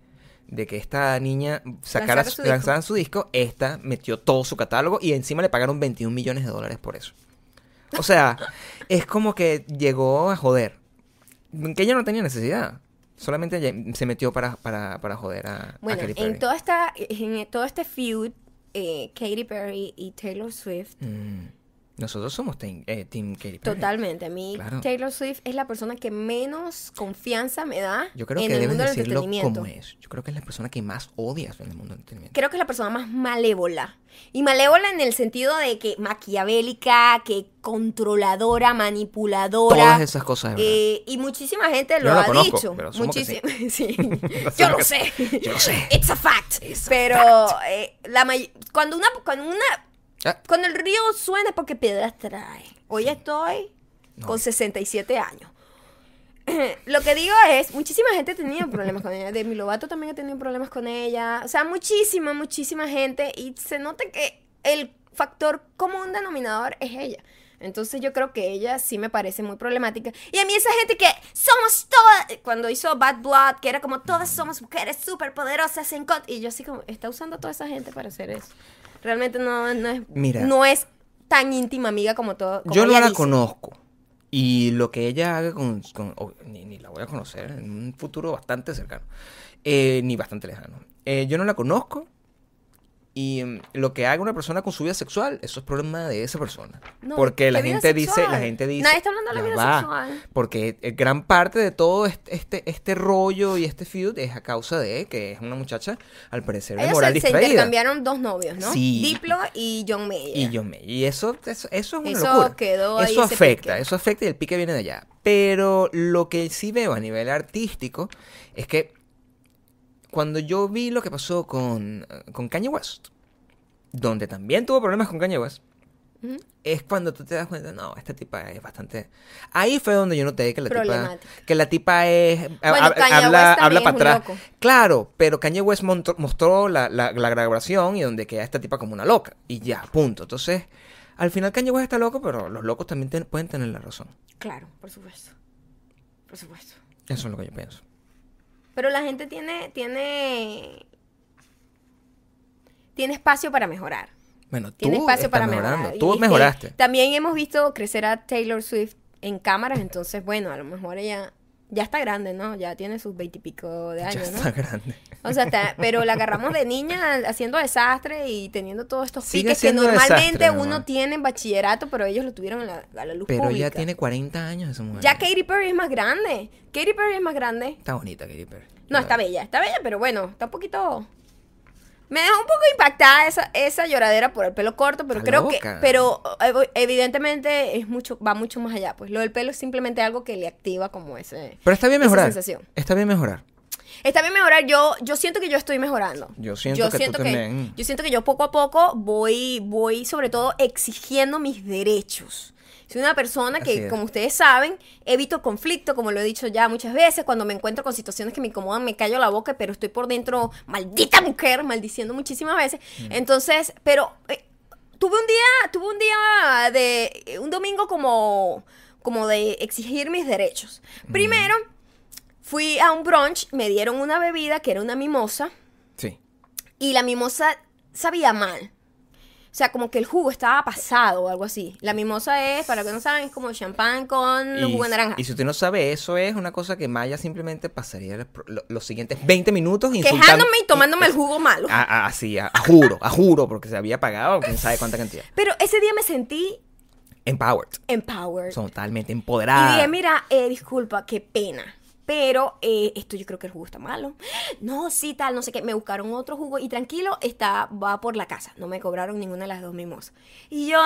de que esta niña sacara Lanzara su, disco. su disco, esta metió todo su catálogo y encima le pagaron 21 millones de dólares por eso. O sea, es como que llegó a joder. Que ella no tenía necesidad. Solamente ella se metió para, para, para joder a, a Bueno, Katy Perry. en, toda esta, en todo este feud, eh, Katy Perry y Taylor Swift, Mm, Nosotros somos team, eh, team Katy Perry. totalmente. A mí, Claro. Taylor Swift es la persona que menos confianza me da Yo creo en que el debes mundo del entretenimiento. como es. Yo creo que es la persona que más odias en el mundo del entretenimiento. creo que es la persona más malévola. Y malévola en el sentido de que maquiavélica, que controladora, manipuladora. Todas esas cosas. Eh, y muchísima gente lo ha conozco, dicho. pero sí. <laughs> Sí. <laughs> Yo lo sé. Yo lo sé. It's a fact. It's a pero eh, la may- cuando una cuando una Ah, cuando el río suena es porque piedras trae. Hoy estoy con 67 años. <clears throat> Lo que digo es, muchísima gente ha tenido problemas con ella. Demi Lovato también ha tenido problemas con ella. O sea, muchísima, muchísima gente. Y se nota que el factor común denominador es ella. Entonces yo creo que ella sí me parece muy problemática. Y a mí esa gente que somos todas, cuando hizo Bad Blood, que era como todas somos mujeres súper poderosas en cont y yo así como, está usando a toda esa gente para hacer eso. Realmente no, no es, Mira. no es tan íntima amiga como todo. como yo no la dice. conozco. Y lo que ella haga con... con- ni, ni la voy a conocer en un futuro bastante cercano. Eh, ni bastante lejano. Eh, yo no la conozco. Y mm, lo que haga una persona con su vida sexual, eso es problema de esa persona. No, porque la ¿qué vida gente dice, la gente dice, Nadie está hablando de la "Ya vida va", sexual. Porque eh, gran parte de todo este, este, este rollo y este feud es a causa de que es una muchacha, al parecer, de moral se, se distraída. intercambiaron dos novios, ¿no? Sí. Diplo y John Mayer. Y yo me, y eso, eso, eso es una Eso locura. quedó ahí eso afecta, pique. eso afecta y el pique viene de allá. Pero lo que sí veo a nivel artístico es que cuando yo vi lo que pasó con, con Kanye West, donde también tuvo problemas con Kanye West, es cuando tú te das cuenta, no, esta tipa es bastante... Ahí fue donde yo noté que la tipa, que la tipa es... ha- Bueno, ha- Kanye habla, West habla para atrás. loco. Claro, pero Kanye West montó- mostró la, la- la grabación y donde queda esta tipa como una loca. Y ya, punto. Entonces, al final Kanye West está loco, pero los locos también ten- pueden tener la razón. Claro, por supuesto. Por supuesto. Eso es lo que yo pienso. Pero la gente tiene, tiene, tiene espacio para mejorar. Bueno, tú Tiene espacio para mejorando. mejorar. Tú Y, mejoraste. eh, también hemos visto crecer a Taylor Swift en cámaras, entonces, bueno, a lo mejor ella ya está grande, ¿no? Ya tiene sus veintipico de ya años, ¿no? está grande. O sea, está- <laughs> pero la agarramos de niña haciendo desastre y teniendo todos estos Sigue piques que normalmente desastre, uno tiene en bachillerato, pero ellos lo tuvieron en la, a la luz Pero pública. ya tiene 40 años esa mujer. Ya Katy Perry es más grande. Katy Perry es más grande. Está bonita Katy Perry. No, está bella, está bella, pero bueno, está un poquito... Me dejó un poco impactada esa, esa lloradera por el pelo corto, pero Está creo loca. que... Pero ev- evidentemente es mucho, va mucho más allá. Pues lo del pelo es simplemente algo que le activa como ese... Pero está bien mejorar. sensación. Está bien mejorar. Está bien mejorar. Yo, yo siento que yo estoy mejorando. Yo siento que tú también. Yo siento que yo poco a poco voy, voy sobre todo exigiendo mis derechos. Soy una persona que, como ustedes saben, evito conflicto, como lo he dicho ya muchas veces. Cuando me encuentro con situaciones que me incomodan, me callo la boca, pero estoy por dentro, maldita mujer, maldiciendo muchísimas veces. Mm. Entonces, pero eh, tuve un día, tuve un día de, un domingo como, como de exigir mis derechos. Mm. Primero, Fui a un brunch, me dieron una bebida que era una mimosa. y la mimosa sabía mal. O sea, como que el jugo estaba pasado o algo así. La mimosa es, para que no saben, es como champán con Y, jugo de naranja. y si usted no sabe, eso es una cosa que Maya simplemente pasaría los, lo- los siguientes 20 minutos. Quejándome y tomándome el jugo malo. A- a- Así, a, a juro, a juro, porque se había pagado quién sabe cuánta cantidad. Pero ese día me sentí Empowered. empowered. Totalmente Y empoderada. dije, mira, eh, disculpa, qué pena. Pero eh, esto yo creo que el jugo está malo. No, sí, tal, no sé qué. Me buscaron otro jugo y tranquilo, está, va por la casa. No me cobraron ninguna de las dos mimosas. Y yo,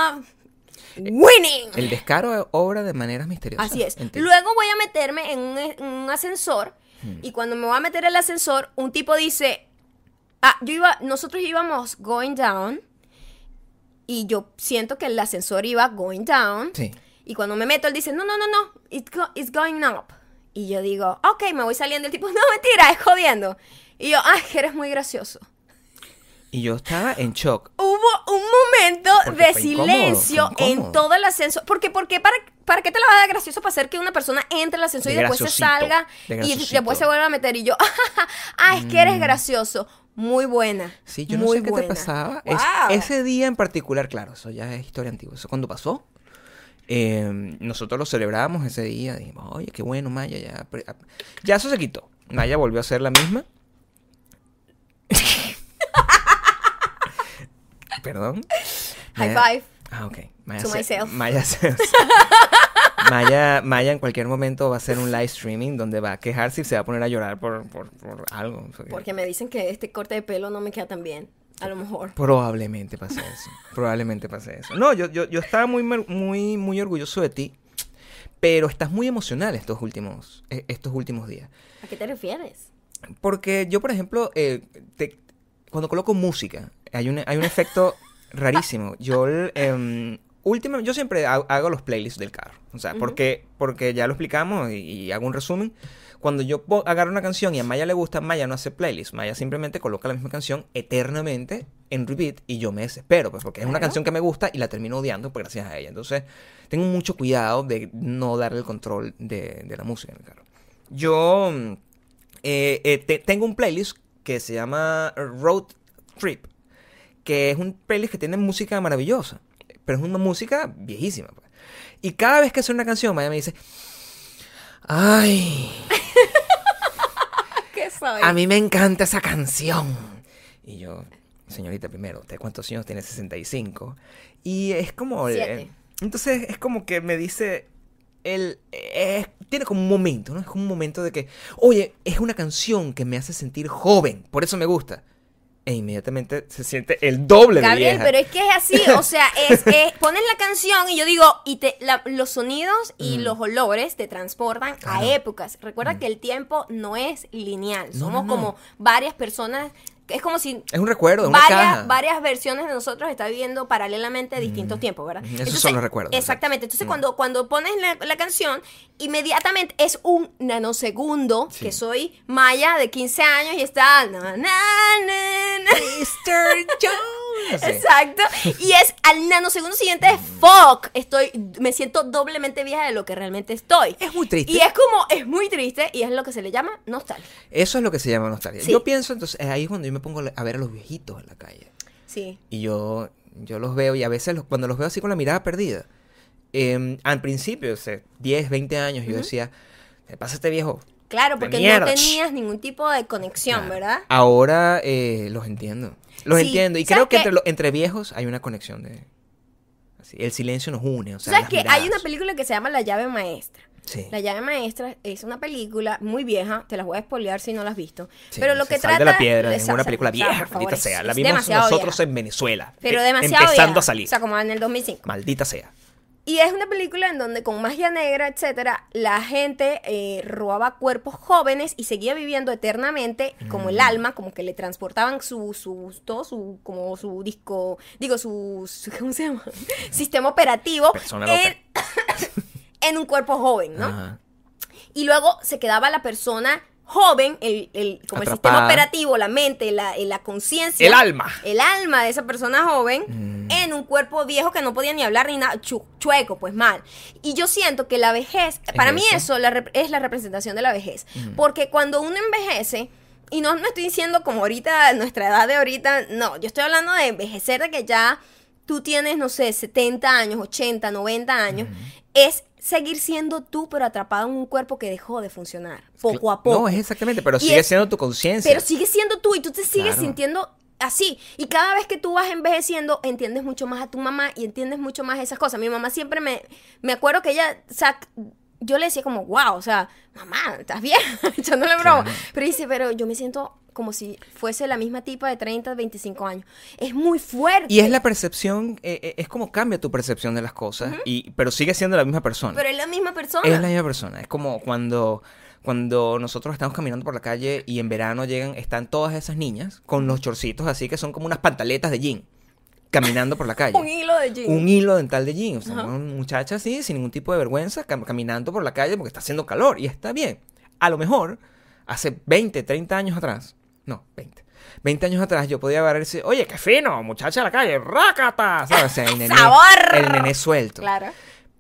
winning. El descaro obra de maneras misteriosas. Así es. Luego voy a meterme en un, en un ascensor y cuando me voy a meter en el ascensor, un tipo dice, ah, yo iba, nosotros íbamos going down y yo siento que el ascensor iba going down. Sí. Y cuando me meto, él dice, no, no, no, no, it's, go- it's going up. Y yo digo, ok, me voy saliendo. El tipo, <laughs> no, mentira, es jodiendo. Y yo, ay, que eres muy gracioso. Y yo estaba en shock. Hubo un momento Porque de fue incómodo, silencio fue en incómodo. todo el ascensor. Porque, ¿por qué? ¿Para, ¿Para qué te la vas a dar gracioso para hacer que una persona entre al ascensor De y después se salga de y después se vuelve a meter? Y yo, <laughs> ah, es que eres gracioso. Muy buena. Sí, yo no muy sé qué te buena. pasaba. Es- Wow. ese día en particular, claro, eso ya es historia antigua. Eso cuando pasó, eh, nosotros lo celebrábamos ese día. Dijimos, oye, qué bueno, Maya. Ya, ya eso se quitó. Maya volvió a ser la misma. <laughs> Perdón. High five. Ah, ok. Maya To se- myself. Maya, se- Maya, Maya en cualquier momento va a hacer un live streaming donde va a quejarse y se va a poner a llorar por, por, por algo. Porque me dicen que este corte de pelo no me queda tan bien. A lo mejor. Probablemente pase eso. Probablemente pase eso. No, yo, yo, yo estaba muy, muy, muy orgulloso de ti. Pero estás muy emocional estos últimos, eh, estos últimos días. ¿A qué te refieres? Porque yo, por ejemplo, eh, te- cuando coloco música, hay un, hay un efecto rarísimo. Yo, em, última, yo siempre ha- hago los playlists del carro. O sea, porque, porque ya lo explicamos y, y hago un resumen. Cuando yo agarro una canción y a Maya le gusta, Maya no hace playlist. Maya simplemente coloca la misma canción eternamente en repeat y yo me desespero, pues porque es una canción que me gusta y la termino odiando pues, gracias a ella. Entonces, tengo mucho cuidado de no darle el control de, de la música en el carro. Yo eh, eh, te- tengo un playlist que se llama Road Trip, que es un playlist que tiene música maravillosa, pero es una música viejísima. pues. Y cada vez que suena una canción, Maya me dice, ay, <laughs> ¿Qué soy? a mí me encanta esa canción. Y yo, señorita, primero, ¿usted cuántos años tiene? 65. Y es como... eh, Siete. entonces es como que me dice... Él eh, tiene como un momento, ¿no? Es como un momento de que, oye, es una canción que me hace sentir joven, por eso me gusta. E inmediatamente se siente el doble de Gabriel, vieja. pero es que es así, o <laughs> sea, es, es- pones la canción y yo digo, y te, la- los sonidos y los olores te transportan a Mm. Claro. Mm. épocas. Recuerda que el tiempo no es lineal, No, somos no, no. como varias personas, que es como si Es un recuerdo, una varias, caja. varias versiones de nosotros están viviendo paralelamente distintos tiempos, ¿verdad? Esos son los recuerdos, Exactamente, entonces Mm. cuando, cuando pones la, la canción, inmediatamente es un nanosegundo Sí. que soy Maya de 15 años y está... na, na, na, na. Mr. <laughs> Jones. Exacto. Y es al nanosegundo siguiente de fuck. Estoy, me siento doblemente vieja de lo que realmente estoy. Es muy triste. Y es como, es muy triste y es lo que se le llama nostalgia. Eso es lo que se llama nostalgia. Sí. Yo pienso, entonces, ahí es cuando yo me pongo a ver a los viejitos en la calle. Sí. Y yo, yo los veo y a veces los- cuando los veo así con la mirada perdida, eh, al principio, o sea, 10, 20 años, yo decía, ¿qué pasa este viejo? Claro, porque no tenías ningún tipo de conexión, Claro. ¿verdad? Ahora eh, los entiendo. Los Sí, entiendo. Y ¿sabes creo que entre, lo- entre viejos hay una conexión de... Así, el silencio nos une. O sea, ¿Sabes que Hay una película que se llama La llave maestra. Sí. La llave maestra es una película muy vieja, te las voy a spoilear si no la has visto. Sí, pero lo que sal trata de la piedra, es una película vieja, favor, maldita sea. La vimos nosotros vieja. en Venezuela. Pero eh, demasiado Empezando vieja. a salir. O sea, como en el 2005. Maldita sea. Y es una película en donde con magia negra, etcétera, la gente eh, robaba cuerpos jóvenes y seguía viviendo eternamente como Mm. el alma, como que le transportaban su, su, todo su, como su disco, digo, su, su- <laughs> ¿cómo se llama? <laughs> Sistema operativo en, <coughs> en un cuerpo joven, ¿no? Ajá. Y luego se quedaba la persona joven, el, el- como el sistema operativo, la mente, la, la conciencia. El alma. El alma de esa persona joven Mm. en un cuerpo viejo que no podía ni hablar ni nada, chu- chueco, pues mal. Y yo siento que la vejez, para mí eso? la es la representación de la vejez. Porque cuando uno envejece, y no me estoy diciendo como ahorita, nuestra edad de ahorita, no, yo estoy hablando de envejecer, de que ya tú tienes, no sé, 70 años, 80, 90 años, es seguir siendo tú, pero atrapado en un cuerpo que dejó de funcionar, poco a poco. No, es exactamente, pero Y sigue es- siendo tu conciencia. Pero sigue siendo tú y tú te sigues Claro. sintiendo así. Y cada vez que tú vas envejeciendo, entiendes mucho más a tu mamá y entiendes mucho más esas cosas. Mi mamá siempre me, me acuerdo que ella, o sea, yo le decía como, wow, o sea, mamá, estás bien, <laughs> echándole broma. Claro. Pero dice, pero yo me siento como si fuese la misma tipa de 30, 25 años. Es muy fuerte. Y es la percepción, eh, eh, es como cambia tu percepción de las cosas, y, pero sigue siendo la misma persona. Pero es la misma persona. Es la misma persona. Es como cuando, cuando nosotros estamos caminando por la calle y en verano llegan, están todas esas niñas con los chorcitos así que son como unas pantaletas de jean, caminando por la calle. <laughs> Un hilo de jean. Un hilo dental de jean. O sea, Ajá. una muchacha así, sin ningún tipo de vergüenza, cam- caminando por la calle porque está haciendo calor y está bien. A lo mejor, hace 20, 30 años atrás, no, 20. 20 años atrás yo podía ver ese, oye, qué fino, muchacha de la calle, rácata, ¿sabes? O sea, el nené, <laughs> ¡Sabor! el nené suelto. Claro.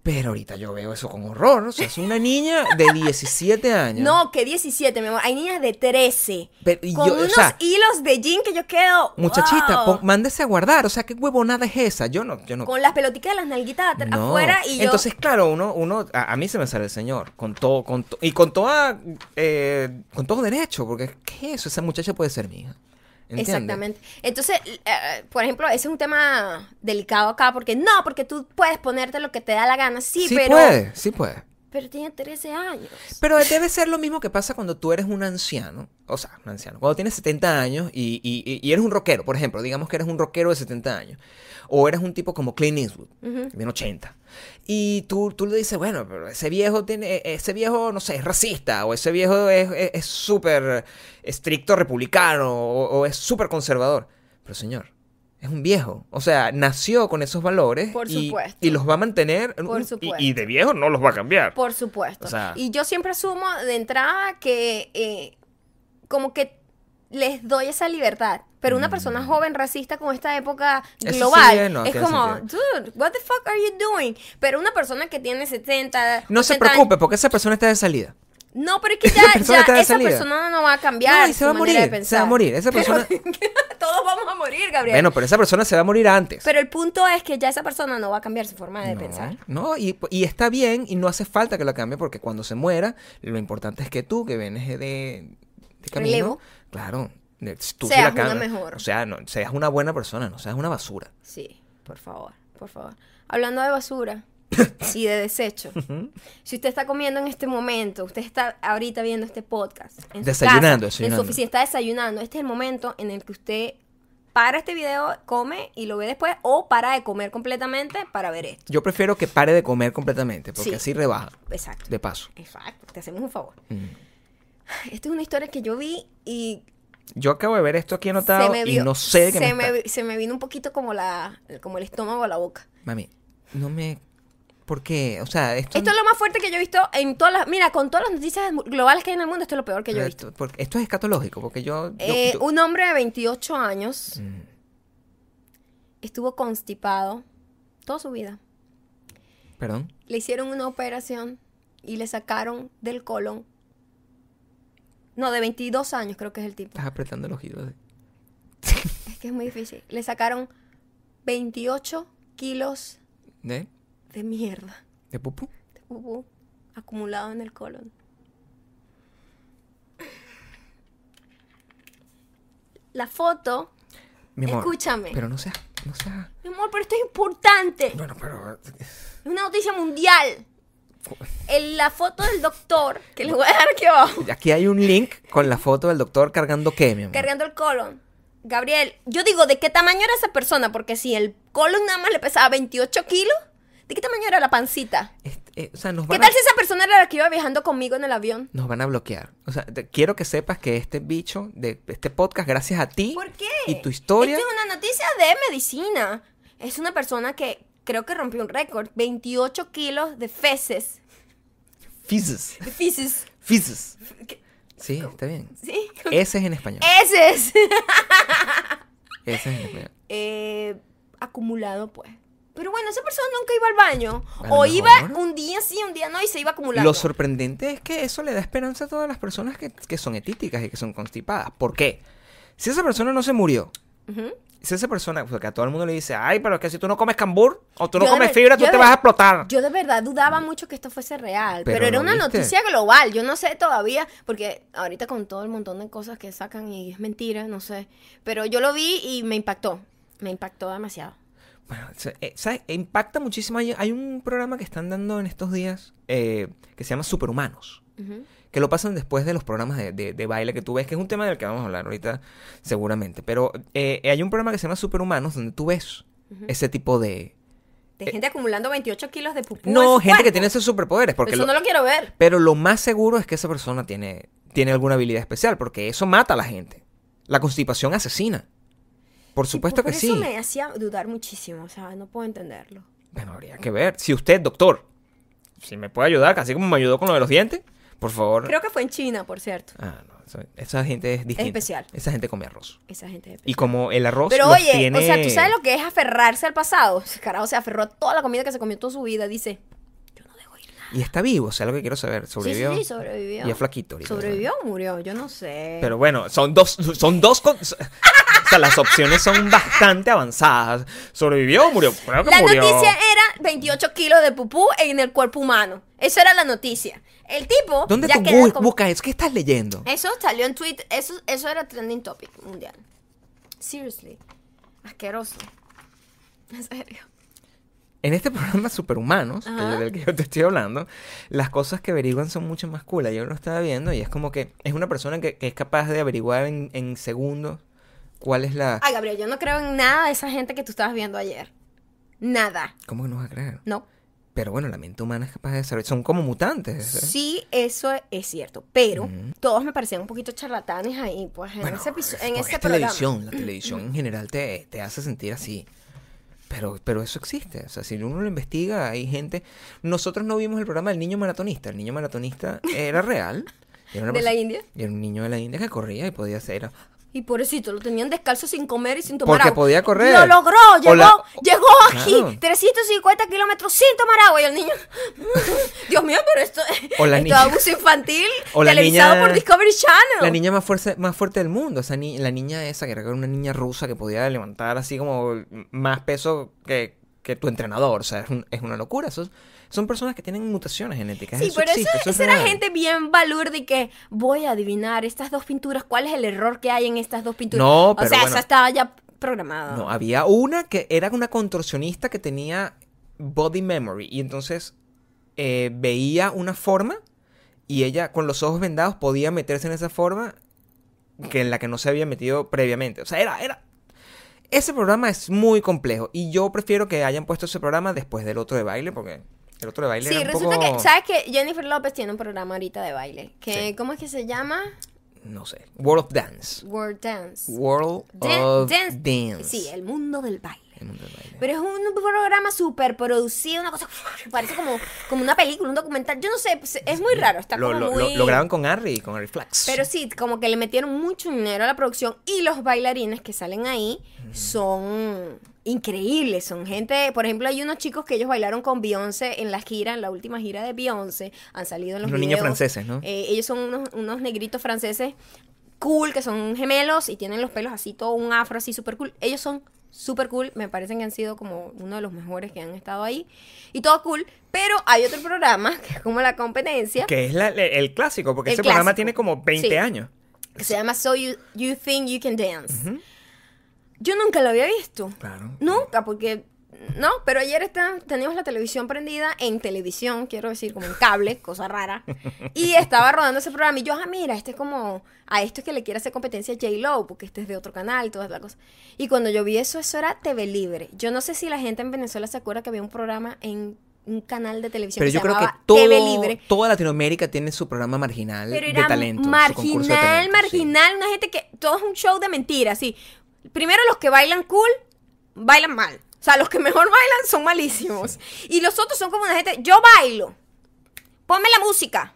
Pero ahorita yo veo eso con horror, o sea, es una niña de 17 años. No, que 17, mi amor. Hay niñas de 13. Pero, y con yo, o unos sea, hilos de jean que yo quedo. Muchachita, wow. pon- mándese a guardar, o sea, qué huevonada es esa. Yo no, yo no. Con las pelotitas de las nalguitas No. afuera y yo. Entonces, claro, uno, uno, a, a mí se me sale el señor, con todo, con to- y con toda, eh, con todo derecho, porque ¿qué es eso? Esa muchacha puede ser hija. ¿Entiendes? Exactamente. Entonces, eh, por ejemplo, ese es un tema delicado acá porque no, porque tú puedes ponerte lo que te da la gana. Sí, Sí pero. puede, sí puede. Pero tiene 13 años. Pero debe ser lo mismo que pasa cuando tú eres un anciano. O sea, un anciano. Cuando tienes 70 años y, y- y eres un rockero, por ejemplo. Digamos que eres un rockero de 70 años. O eres un tipo como Clint Eastwood, que tiene 80. Y tú, tú le dices, bueno, pero ese viejo tiene, ese viejo, no sé, es racista. O ese viejo es es- es súper estricto republicano. O, o es súper conservador. Pero señor, es un viejo. O sea, nació con esos valores. Por y, supuesto. y los va a mantener. Por y- supuesto. Y, de viejo no los va a cambiar. Por supuesto. O sea- y yo siempre asumo de entrada que eh, como que les doy esa libertad. Pero una persona joven racista con esta época Mm. Sí, global no, es como, sentido. dude, what the fuck are you doing? Pero una persona que tiene 70, No se 80 años- preocupe, porque esa persona está de salida. No, pero es que <laughs> Esa ya, persona esa persona no va a cambiar. No, y se va a morir, se va a morir. Esa <laughs> persona- <laughs> Todos vamos a morir, Gabriel. Bueno, pero esa persona se va a morir antes. Pero el punto es que ya esa persona no va a cambiar su forma de no, pensar. no, y, y está bien y no hace falta que lo cambie porque cuando se muera, lo importante es que tú, que vienes de, de camino, Relevo. claro, tú Seas la una mejor. O sea, no, seas una buena persona, no seas una basura. Sí, por favor, por favor. Hablando de basura <coughs> y de desecho. si usted está comiendo en este momento, usted está ahorita viendo este podcast. En su Desayunando, casa, En desayunando. su oficina está desayunando. Este es el momento en el que usted para este video, come y lo ve después, o para de comer completamente para ver esto. Yo prefiero que pare de comer completamente porque Sí. así rebaja, Exacto. de paso. Exacto, te hacemos un favor. Mm. Esta es una historia que yo vi y Yo acabo de ver esto aquí anotado y no sé de qué se me, me, está- se me vino un poquito como la como el estómago a la boca. Mami, no me... ¿Por qué? O sea, esto... Esto es lo más fuerte que yo he visto en todas las... Mira, con todas las noticias globales que hay en el mundo, esto es lo peor que yo he visto. esto, porque esto es escatológico, porque yo... yo- Eh, yo- Un hombre de 28 años Mm. estuvo constipado toda su vida. Perdón. Le hicieron una operación y le sacaron del colon. No, de 22 años creo que es el tipo. Estás apretando el ojito. así. Es que es muy difícil. Le sacaron 28 kilos ¿De? De mierda. ¿De pupú? de pupú acumulado en el colon. La foto, Mi amor. Escúchame. Pero no sea... No sea... mi amor, pero esto es importante. Bueno, pero... Es una noticia mundial. En la foto del doctor, que le voy a dejar aquí abajo, Aquí hay un link con la foto del doctor cargando qué, mi amor. cargando el colon. Gabriel, yo digo, ¿de qué tamaño era esa persona? Porque si el colon nada más le pesaba 28 kilos, ¿de qué tamaño era la pancita? Este, eh, o sea, nos ¿Qué tal a, si esa persona era la que iba viajando conmigo en el avión? nos van a bloquear. O sea, te- quiero que sepas que este bicho de este podcast, gracias a ti ¿Por qué? y tu historia... Esto es una noticia de medicina. Es una persona que creo que rompió un récord. 28 kilos de feces. Feces. De feces. Feces. ¿Qué? Sí, está bien. ¿Sí? Ese es en español. Ese es. Ese es en español. <laughs> Eh, acumulado, pues. Pero bueno, esa persona nunca iba al baño. O iba mejor. un día sí, un día no, y se iba acumulando. Lo sorprendente es que eso le da esperanza a todas las personas que, que son etíticas y que son constipadas. ¿Por qué? Si esa persona no se murió, Ujú. si esa persona, porque a todo el mundo le dice, ay, pero es que si tú no comes cambur o tú no Yo comes fibra, tú te vas a explotar. Yo de verdad dudaba mucho que esto fuese real, pero, Pero era ¿lo una viste? noticia global. Yo no sé todavía, porque ahorita con todo el montón de cosas que sacan y es mentira, no sé. Pero yo lo vi y me impactó. Me impactó demasiado. Bueno, eh, ¿sabes? Impacta muchísimo. Hay, hay un programa que están dando en estos días eh, que se llama Superhumanos. Que lo pasan después de los programas de, de- de baile que tú ves, que es un tema del que vamos a hablar ahorita seguramente. Pero eh, hay un programa que se llama Superhumanos donde tú ves ese tipo de... De gente acumulando 28 kilos de pupú. Eh, No, gente que tiene esos superpoderes. Porque Eso lo- no lo quiero ver. Pero lo más seguro es que esa persona tiene, tiene alguna habilidad especial, porque eso mata a la gente. La constipación asesina. Por supuesto por que eso sí. me hacía dudar muchísimo, o sea, no puedo entenderlo. Bueno, habría que ver. Si usted, doctor, si me puede ayudar, casi como me ayudó con lo de los dientes, por favor. Creo que fue en China, por cierto. Ah, no, esa, gente es distinta. especial. Esa gente come arroz. Esa gente. Y como el arroz Pero oye, tiene... o sea, ¿tú sabes lo que es aferrarse al pasado? <laughs> Carajo, se aferró a toda la comida que se comió toda su vida. Dice, yo no dejo ir nada. Y está vivo, o sea, lo que quiero saber. ¿Sobrevivió? sí, sí, sobrevivió. Y es flaquito ahorita, ¿Sobrevivió o murió? Yo no sé. Pero bueno, son dos, son dos, con- sea, las opciones son bastante avanzadas. ¿Sobrevivió o murió? Creo que la murió. noticia era 28 kilos de pupú en el cuerpo humano. Eso era la noticia. El tipo ¿Dónde ya tú bu- como- buscas eso? ¿Qué estás leyendo? Eso salió en Twitter. Eso, eso era trending topic mundial. Seriously. Asqueroso. <laughs> En serio. En este programa Superhumanos, Ajá. del que yo te estoy hablando, las cosas que averiguan son mucho más cool. Yo lo estaba viendo y es como que es una persona que, que es capaz de averiguar en, en segundos cuál es la... Ay, Gabriel, yo no creo en nada de esa gente que tú estabas viendo ayer. Nada. ¿Cómo que no vas a creer? No. Pero bueno, la mente humana es capaz de saber. Son como mutantes. ¿eh? Sí, eso es cierto. Pero todos me parecían un poquito charlatanes ahí, pues, en Bueno, ese episodio, es en ese televisión. La televisión <clears throat> en general te, te hace sentir así. Pero, pero eso existe. O sea, si uno lo investiga, hay gente. Nosotros no vimos el programa del niño maratonista. El niño maratonista era real. era ¿De la India? Y era un niño de la India que corría y podía hacer. Y pobrecito, lo tenían descalzo sin comer y sin tomar Porque agua. podía correr. Lo logró, O llegó, la- llegó aquí, Claro. 350 kilómetros sin tomar agua. Y el niño, <laughs> Dios mío, pero esto, O la esto niña- es abuso infantil, <laughs> O televisado niña- por Discovery Channel. La niña más fuerte, más fuerte del mundo. Esa ni- la niña esa, que era una niña rusa que podía levantar así como más peso que, que tu entrenador. O sea, es, un- es una locura. Esos, son personas que tienen mutaciones genéticas. Sí, pero existe, eso, eso es esa era gente bien valor de que voy a adivinar estas dos pinturas, cuál es el error que hay en estas dos pinturas. No, o pero sea, bueno. esa estaba ya programada. No, había una que era una contorsionista que tenía body memory. Y entonces eh, veía una forma y ella con los ojos vendados podía meterse en esa forma que en la que no se había metido previamente. O sea, era, era. Ese programa es muy complejo. Y yo prefiero que hayan puesto ese programa después del otro de baile, porque el otro de baile Sí, era un resulta poco- que, ¿sabes que Jennifer López tiene un programa ahorita de baile? Que, Sí. ¿Cómo es que se llama? No sé. World of Dance. World Dance. World Dan- of dance- Dance. Sí, el mundo del baile. El mundo del baile. Pero es un programa súper producido, una cosa, parece como, como una película, un documental. Yo no sé, pues, es muy raro, está Lo, como lo- muy... lo- lo graban con Harry, con Harry Flax. Pero sí, como que le metieron mucho dinero a la producción y los bailarines que salen ahí son increíbles, son gente, por ejemplo, hay unos chicos que ellos bailaron con Beyoncé en la gira, en la última gira de Beyoncé, han salido en los Unos niños franceses, ¿no? Eh, ellos son unos, unos negritos franceses cool, que son gemelos y tienen los pelos así, todo un afro así súper cool. Ellos son súper cool, me parecen que han sido como uno de los mejores que han estado ahí. Y todo cool, pero hay otro programa, <laughs> que es como la competencia, Que es la- el clásico, porque El ese programa tiene como 20 Sí. años. que se llama So You, you Think You Can Dance. Yo nunca lo había visto. Claro. Nunca, porque... No, pero ayer está, teníamos la televisión prendida en televisión, quiero decir, como en cable, cosa rara. Y estaba rodando ese programa y yo, ah, mira, este es como, a esto es que le quiere hacer competencia a J-Lo, porque este es de otro canal y toda la cosa. Y cuando yo vi eso, eso era TV Libre. Yo no sé si la gente en Venezuela se acuerda que había un programa en un canal de televisión Pero que yo se creo que todo, Libre. toda Latinoamérica tiene su programa marginal Pero de talento. marginal, sí. marginal, una gente que todo es un show de mentiras, sí. Primero los que bailan cool, bailan mal. O sea, los que mejor bailan son malísimos. Y los otros son como una gente, yo bailo. Ponme la música.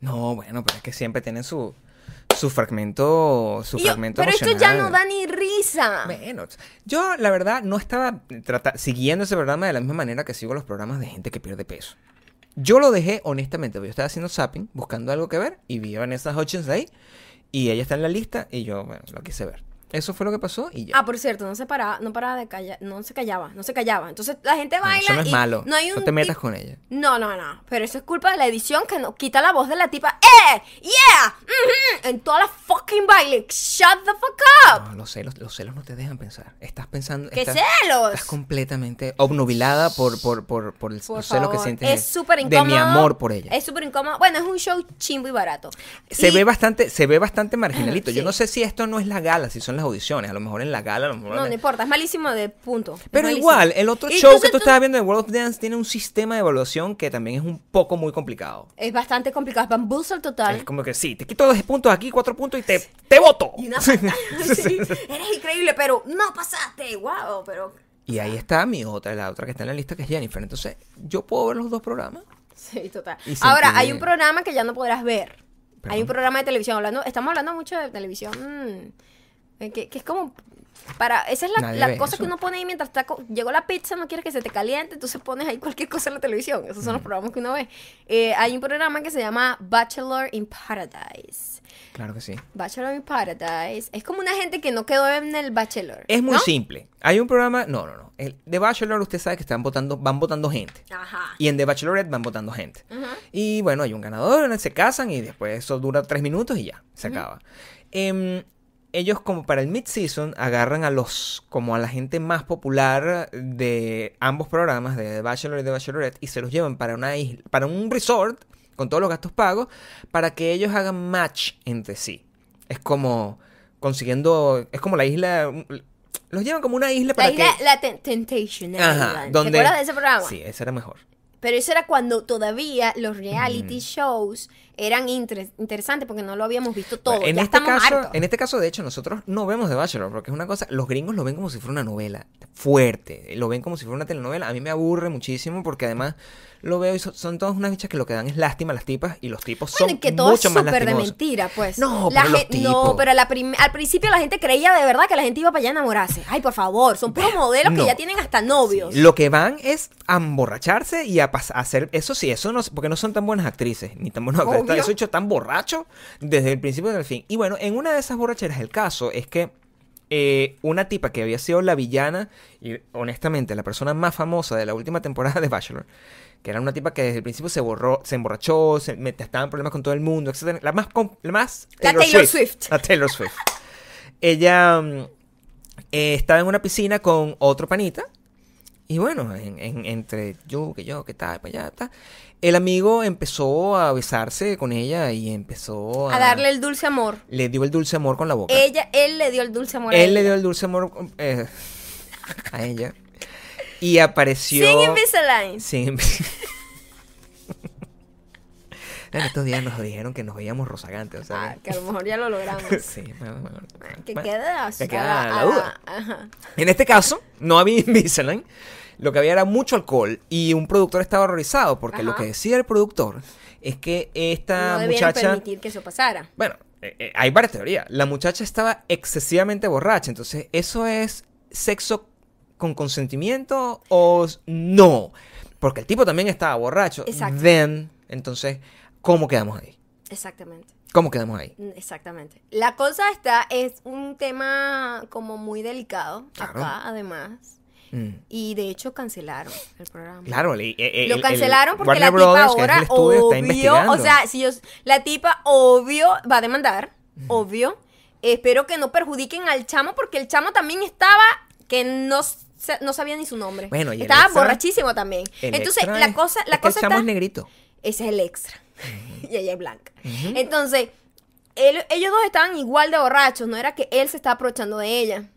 No, bueno, pero es que siempre tienen su, su fragmento, su yo, fragmento pero esto ya no da ni risa. Bueno, yo la verdad no estaba siguiendo ese programa de la misma manera que sigo los programas de gente que pierde peso. Yo lo dejé honestamente, porque yo estaba haciendo zapping, buscando algo que ver, y vi a Vanessa Hutchins ahí, y ella está en la lista, y yo, bueno, lo quise ver. Eso fue lo que pasó, y ya. Ah, por cierto, no se paraba, no paraba de callar, no se callaba, no se callaba. Entonces la gente No, baila eso no es y malo. no hay un te metas con ella. No, no, no. Pero eso es culpa de la edición que no quita la voz de la tipa. ¡Eh! ¡Yeah! ujú", En toda la fucking baile. ¡Shut the fuck up! No, los celos, los celos no te dejan pensar. Estás pensando. ¡Qué estás, celos! Estás completamente obnubilada por, por, por, por el Por celo que sientes Es súper de incómodo. mi amor por ella. Es súper incómodo. Bueno, es un show chimbo y barato. Se Y- ve bastante, se ve bastante marginalito. Yo <laughs> Sí. no sé si esto no es la gala, si son las audiciones. A lo mejor en la gala, a lo mejor. No, en no importa, es malísimo de punto. Pero igual, el otro show que tú tú- estabas viendo de World of Dance tiene un sistema de evaluación que también es un poco muy complicado. Es bastante complicado. Es bamboozle total. Es como que sí, te quito dos puntos aquí, cuatro puntos y te, te voto. Y una. <laughs> <laughs> Sí, Eres increíble, pero no pasaste. Wow, pero. Y ahí está mi otra, la otra que está en la lista que es Jennifer. Entonces, yo puedo ver los dos programas. Sí, total. Ahora, hay un programa que ya no podrás ver. Perdón. Hay un programa de televisión. hablando Estamos hablando mucho de televisión. mm, que, que es como. Para, esa es la, la cosa eso. que uno pone ahí mientras está. Llegó la pizza, no quieres que se te caliente, entonces pones ahí cualquier cosa en la televisión. Esos son los programas que uno ve. Eh, hay un programa que se llama Bachelor in Paradise. Claro que sí. Bachelor in Paradise. Es como una gente que no quedó en el Bachelor. Es muy ¿no? simple. Hay un programa, no, no, no. El The Bachelor, usted sabe que están votando, van votando gente. Ajá. Y en The Bachelorette van votando gente. Ujú. Y bueno, hay un ganador, se casan y después eso dura tres minutos y ya, se acaba. Em, ellos como para el mid-season agarran a los, como a la gente más popular de ambos programas, de The Bachelor y The Bachelorette, y se los llevan para una isla, para un resort, con todos los gastos pagos, para que ellos hagan match entre sí. Es como consiguiendo, es como la isla, los llevan como una isla para La isla, que... la Temptation Ajá, Island. donde... ¿Te acuerdas de ese programa? Sí, ese era mejor. Pero eso era cuando todavía los reality shows eran inter- interesantes porque no lo habíamos visto todo. en ya este estamos caso, hartos. en este caso, de hecho, nosotros no vemos The Bachelor, porque es una cosa, los gringos lo ven como si fuera una novela fuerte, lo ven como si fuera una telenovela. A mí me aburre muchísimo porque además lo veo y son, son todas unas bichas que lo que dan es lástima a las tipas y los tipos Bueno, son y que todo mucho es más súper de mentira, pues. No, La pero los gen- No, tipos. pero la al principio la gente creía de verdad que la gente iba para allá a enamorarse. Ay, por favor, son puros modelos no. que ya tienen hasta novios. Lo que van es a emborracharse y a, a hacer. Eso sí, eso no. Porque no son tan buenas actrices, ni tan buenos actores. Obvio. Eso hecho tan borracho desde el principio hasta el fin. Y bueno, en una de esas borracheras, el caso es que eh, una tipa que había sido la villana y honestamente la persona más famosa de la última temporada de Bachelor, que era una tipa que desde el principio se borró, se emborrachó, se met- estaba en problemas con todo el mundo, etc. La más, la más La Taylor Swift. La Taylor Swift. Ella mm, eh, estaba en una piscina con otro panita. Y bueno, en- en- entre yo, que yo, que tal, para allá, tal. El amigo empezó a besarse con ella y empezó a, A darle el dulce amor. Le dio el dulce amor con la boca. Ella, él le dio el dulce amor a Él le ella. dio el dulce amor eh, <laughs> a ella. Y apareció. Sin Invisalign. Sin En estos días nos dijeron que nos veíamos rozagantes, o sea. Ah, que a lo mejor ya lo logramos. <laughs> sí, bueno, bueno, Que bueno. queda que queda la duda. Ajá. En este caso, no había <laughs> Invisalign. Lo que había era mucho alcohol y un productor estaba horrorizado porque lo que decía el productor es que esta No muchacha... permitir que eso pasara. Bueno, eh, eh, hay varias teorías. La muchacha estaba excesivamente borracha, entonces, ¿eso es sexo con consentimiento o no? Porque el tipo también estaba borracho. Exacto. Then, entonces, ¿cómo quedamos ahí? Exactamente. ¿Cómo quedamos ahí? Mm, Exactamente. La cosa está, es un tema como muy delicado Claro. acá, además. Mm. Y de hecho cancelaron el programa. Claro, el- el- Lo el cancelaron porque Warner la tipa Brothers, ahora obvio, o sea, si yo, la tipa obvio va a demandar, obvio. Espero que no perjudiquen al chamo porque el chamo también estaba que no no sabía ni su nombre. Bueno, y estaba extra- borrachísimo también. Entonces, la cosa la es que cosa el chamo está es negrito. ese es el extra. <laughs> y ella es blanca. Entonces, él- ellos dos estaban igual de borrachos. No era que él se estaba aprovechando de ella.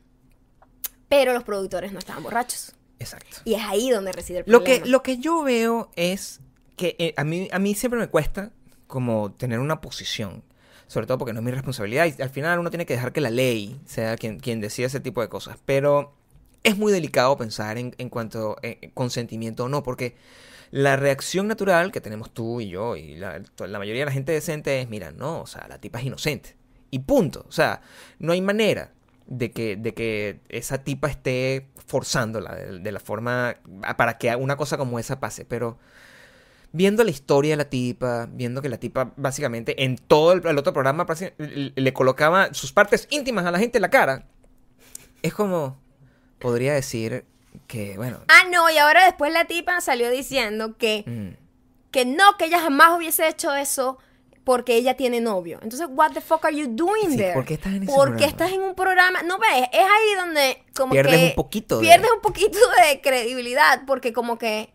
Pero los productores no estaban borrachos. Exacto. Y es ahí donde reside el Lo problema. que, lo que yo veo es que eh, a, mí, a mí siempre me cuesta como tener una posición. Sobre todo porque no es mi responsabilidad. Y al final uno tiene que dejar que la ley sea quien, quien decida ese tipo de cosas. Pero es muy delicado pensar en, en cuanto a consentimiento o no. Porque la reacción natural que tenemos tú y yo y la, mayoría de la gente decente es, mira, no, o sea, la tipa es inocente. y punto. O sea, no hay manera de que, de que esa tipa esté forzándola de, la forma para que una cosa como esa pase. Pero viendo la historia de la tipa, viendo que la tipa básicamente en todo el, el otro programa le colocaba sus partes íntimas a la gente en la cara, es como, podría decir que, bueno, Ah, no, y ahora después la tipa salió diciendo que, mm, que no, que ella jamás hubiese hecho eso porque ella tiene novio. Entonces, what the fuck are you doing Sí, there? ¿por qué estás en ese Porque programa? estás en un programa, no ves, es ahí donde como Pierdes que un poquito de- pierdes un poquito de credibilidad porque como que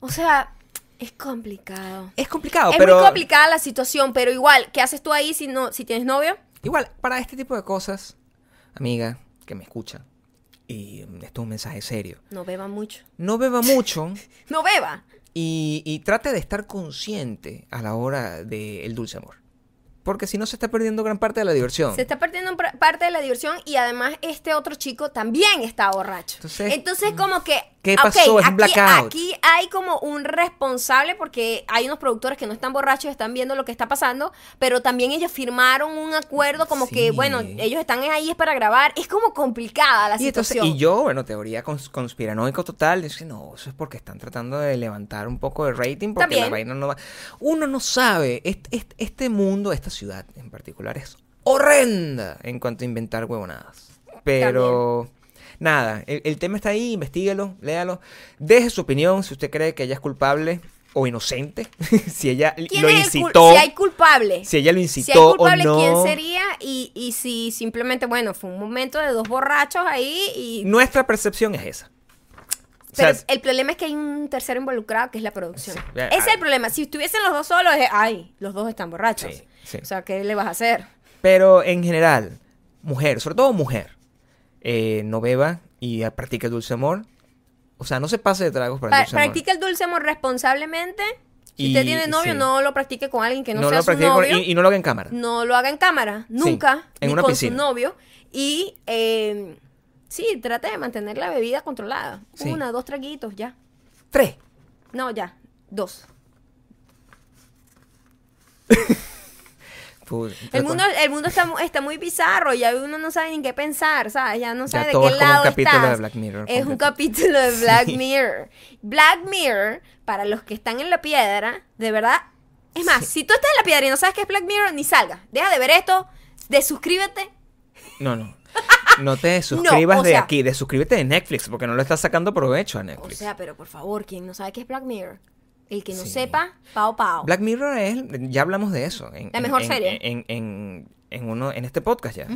o sea, es complicado. es complicado, es pero muy complicada la situación, pero igual, ¿qué haces tú ahí si no si tienes novio? igual, para este tipo de cosas, amiga que me escucha, y mm, esto es un mensaje serio, No beba mucho. no beba mucho <laughs> No beba. y, y trate de estar consciente a la hora del dulce amor. Porque si no se está perdiendo gran parte de la diversión. Se está perdiendo parte de la diversión y además este otro chico también está borracho. Entonces, Entonces, como que... ¿qué pasó? Es un aquí, blackout. aquí hay como un responsable porque hay unos productores que no están borrachos, están viendo lo que está pasando, pero también ellos firmaron un acuerdo como que, bueno, ellos están ahí es para grabar. Es como complicada la Y, entonces, situación. y yo, bueno, teoría cons- conspiranoico total, dice, no, eso es porque están tratando de levantar un poco de rating porque También. la vaina no va. Uno no sabe, este, este, este mundo, esta ciudad en particular es horrenda en cuanto a inventar huevonadas. Pero nada, el, el tema está ahí, investíguelo, léalo, deje su opinión si usted cree que ella es culpable o inocente, <laughs> si ella ¿Quién lo incitó, si hay culpable. si ella lo Si incitó hay culpable, o no. ¿quién sería? Y, y si simplemente, bueno, fue un momento de dos borrachos ahí y... Nuestra percepción es esa. O Pero sea, el problema es que hay un tercero involucrado que es la producción. Sí. Ese es el problema. Si estuviesen los dos solos, es, ay, los dos están borrachos. Sí, sí. O sea, ¿qué le vas a hacer? Pero en general, mujer, sobre todo mujer, eh, no beba y eh, practique el dulce amor. O sea, no se pase de tragos para el dulce amor. practica el dulce amor responsablemente. Si Y- usted tiene novio, sí. no lo practique con alguien que no, no sea lo su con- novio. y, y no lo haga en cámara. No lo haga en cámara, nunca, en ni una con piscina. su novio. Y eh, sí, trate de mantener la bebida controlada. Sí. Una, dos traguitos, ya. Tres. No, ya, dos. <laughs> El mundo, el mundo está, está muy bizarro, ya uno no sabe ni qué pensar, ¿sabes? Ya no sabe de qué es como un lado capítulo estás. de Black Mirror Es un capítulo de Black <laughs> Sí. Mirror. Black Mirror, para los que están en la piedra, de verdad. Es más, si tú estás en la piedra y no sabes qué es Black Mirror, ni salgas. Deja de ver esto, de suscríbete. No, no. No te <laughs> suscribas o de sea- aquí, de suscríbete de Netflix, porque no le estás sacando provecho a O Netflix. sea, pero por favor, quien no sabe qué es Black Mirror, el que no Sí. sepa, pao pao. Black Mirror es, ya hablamos de eso. En, La mejor en- serie. En, en- en uno, en este podcast ya.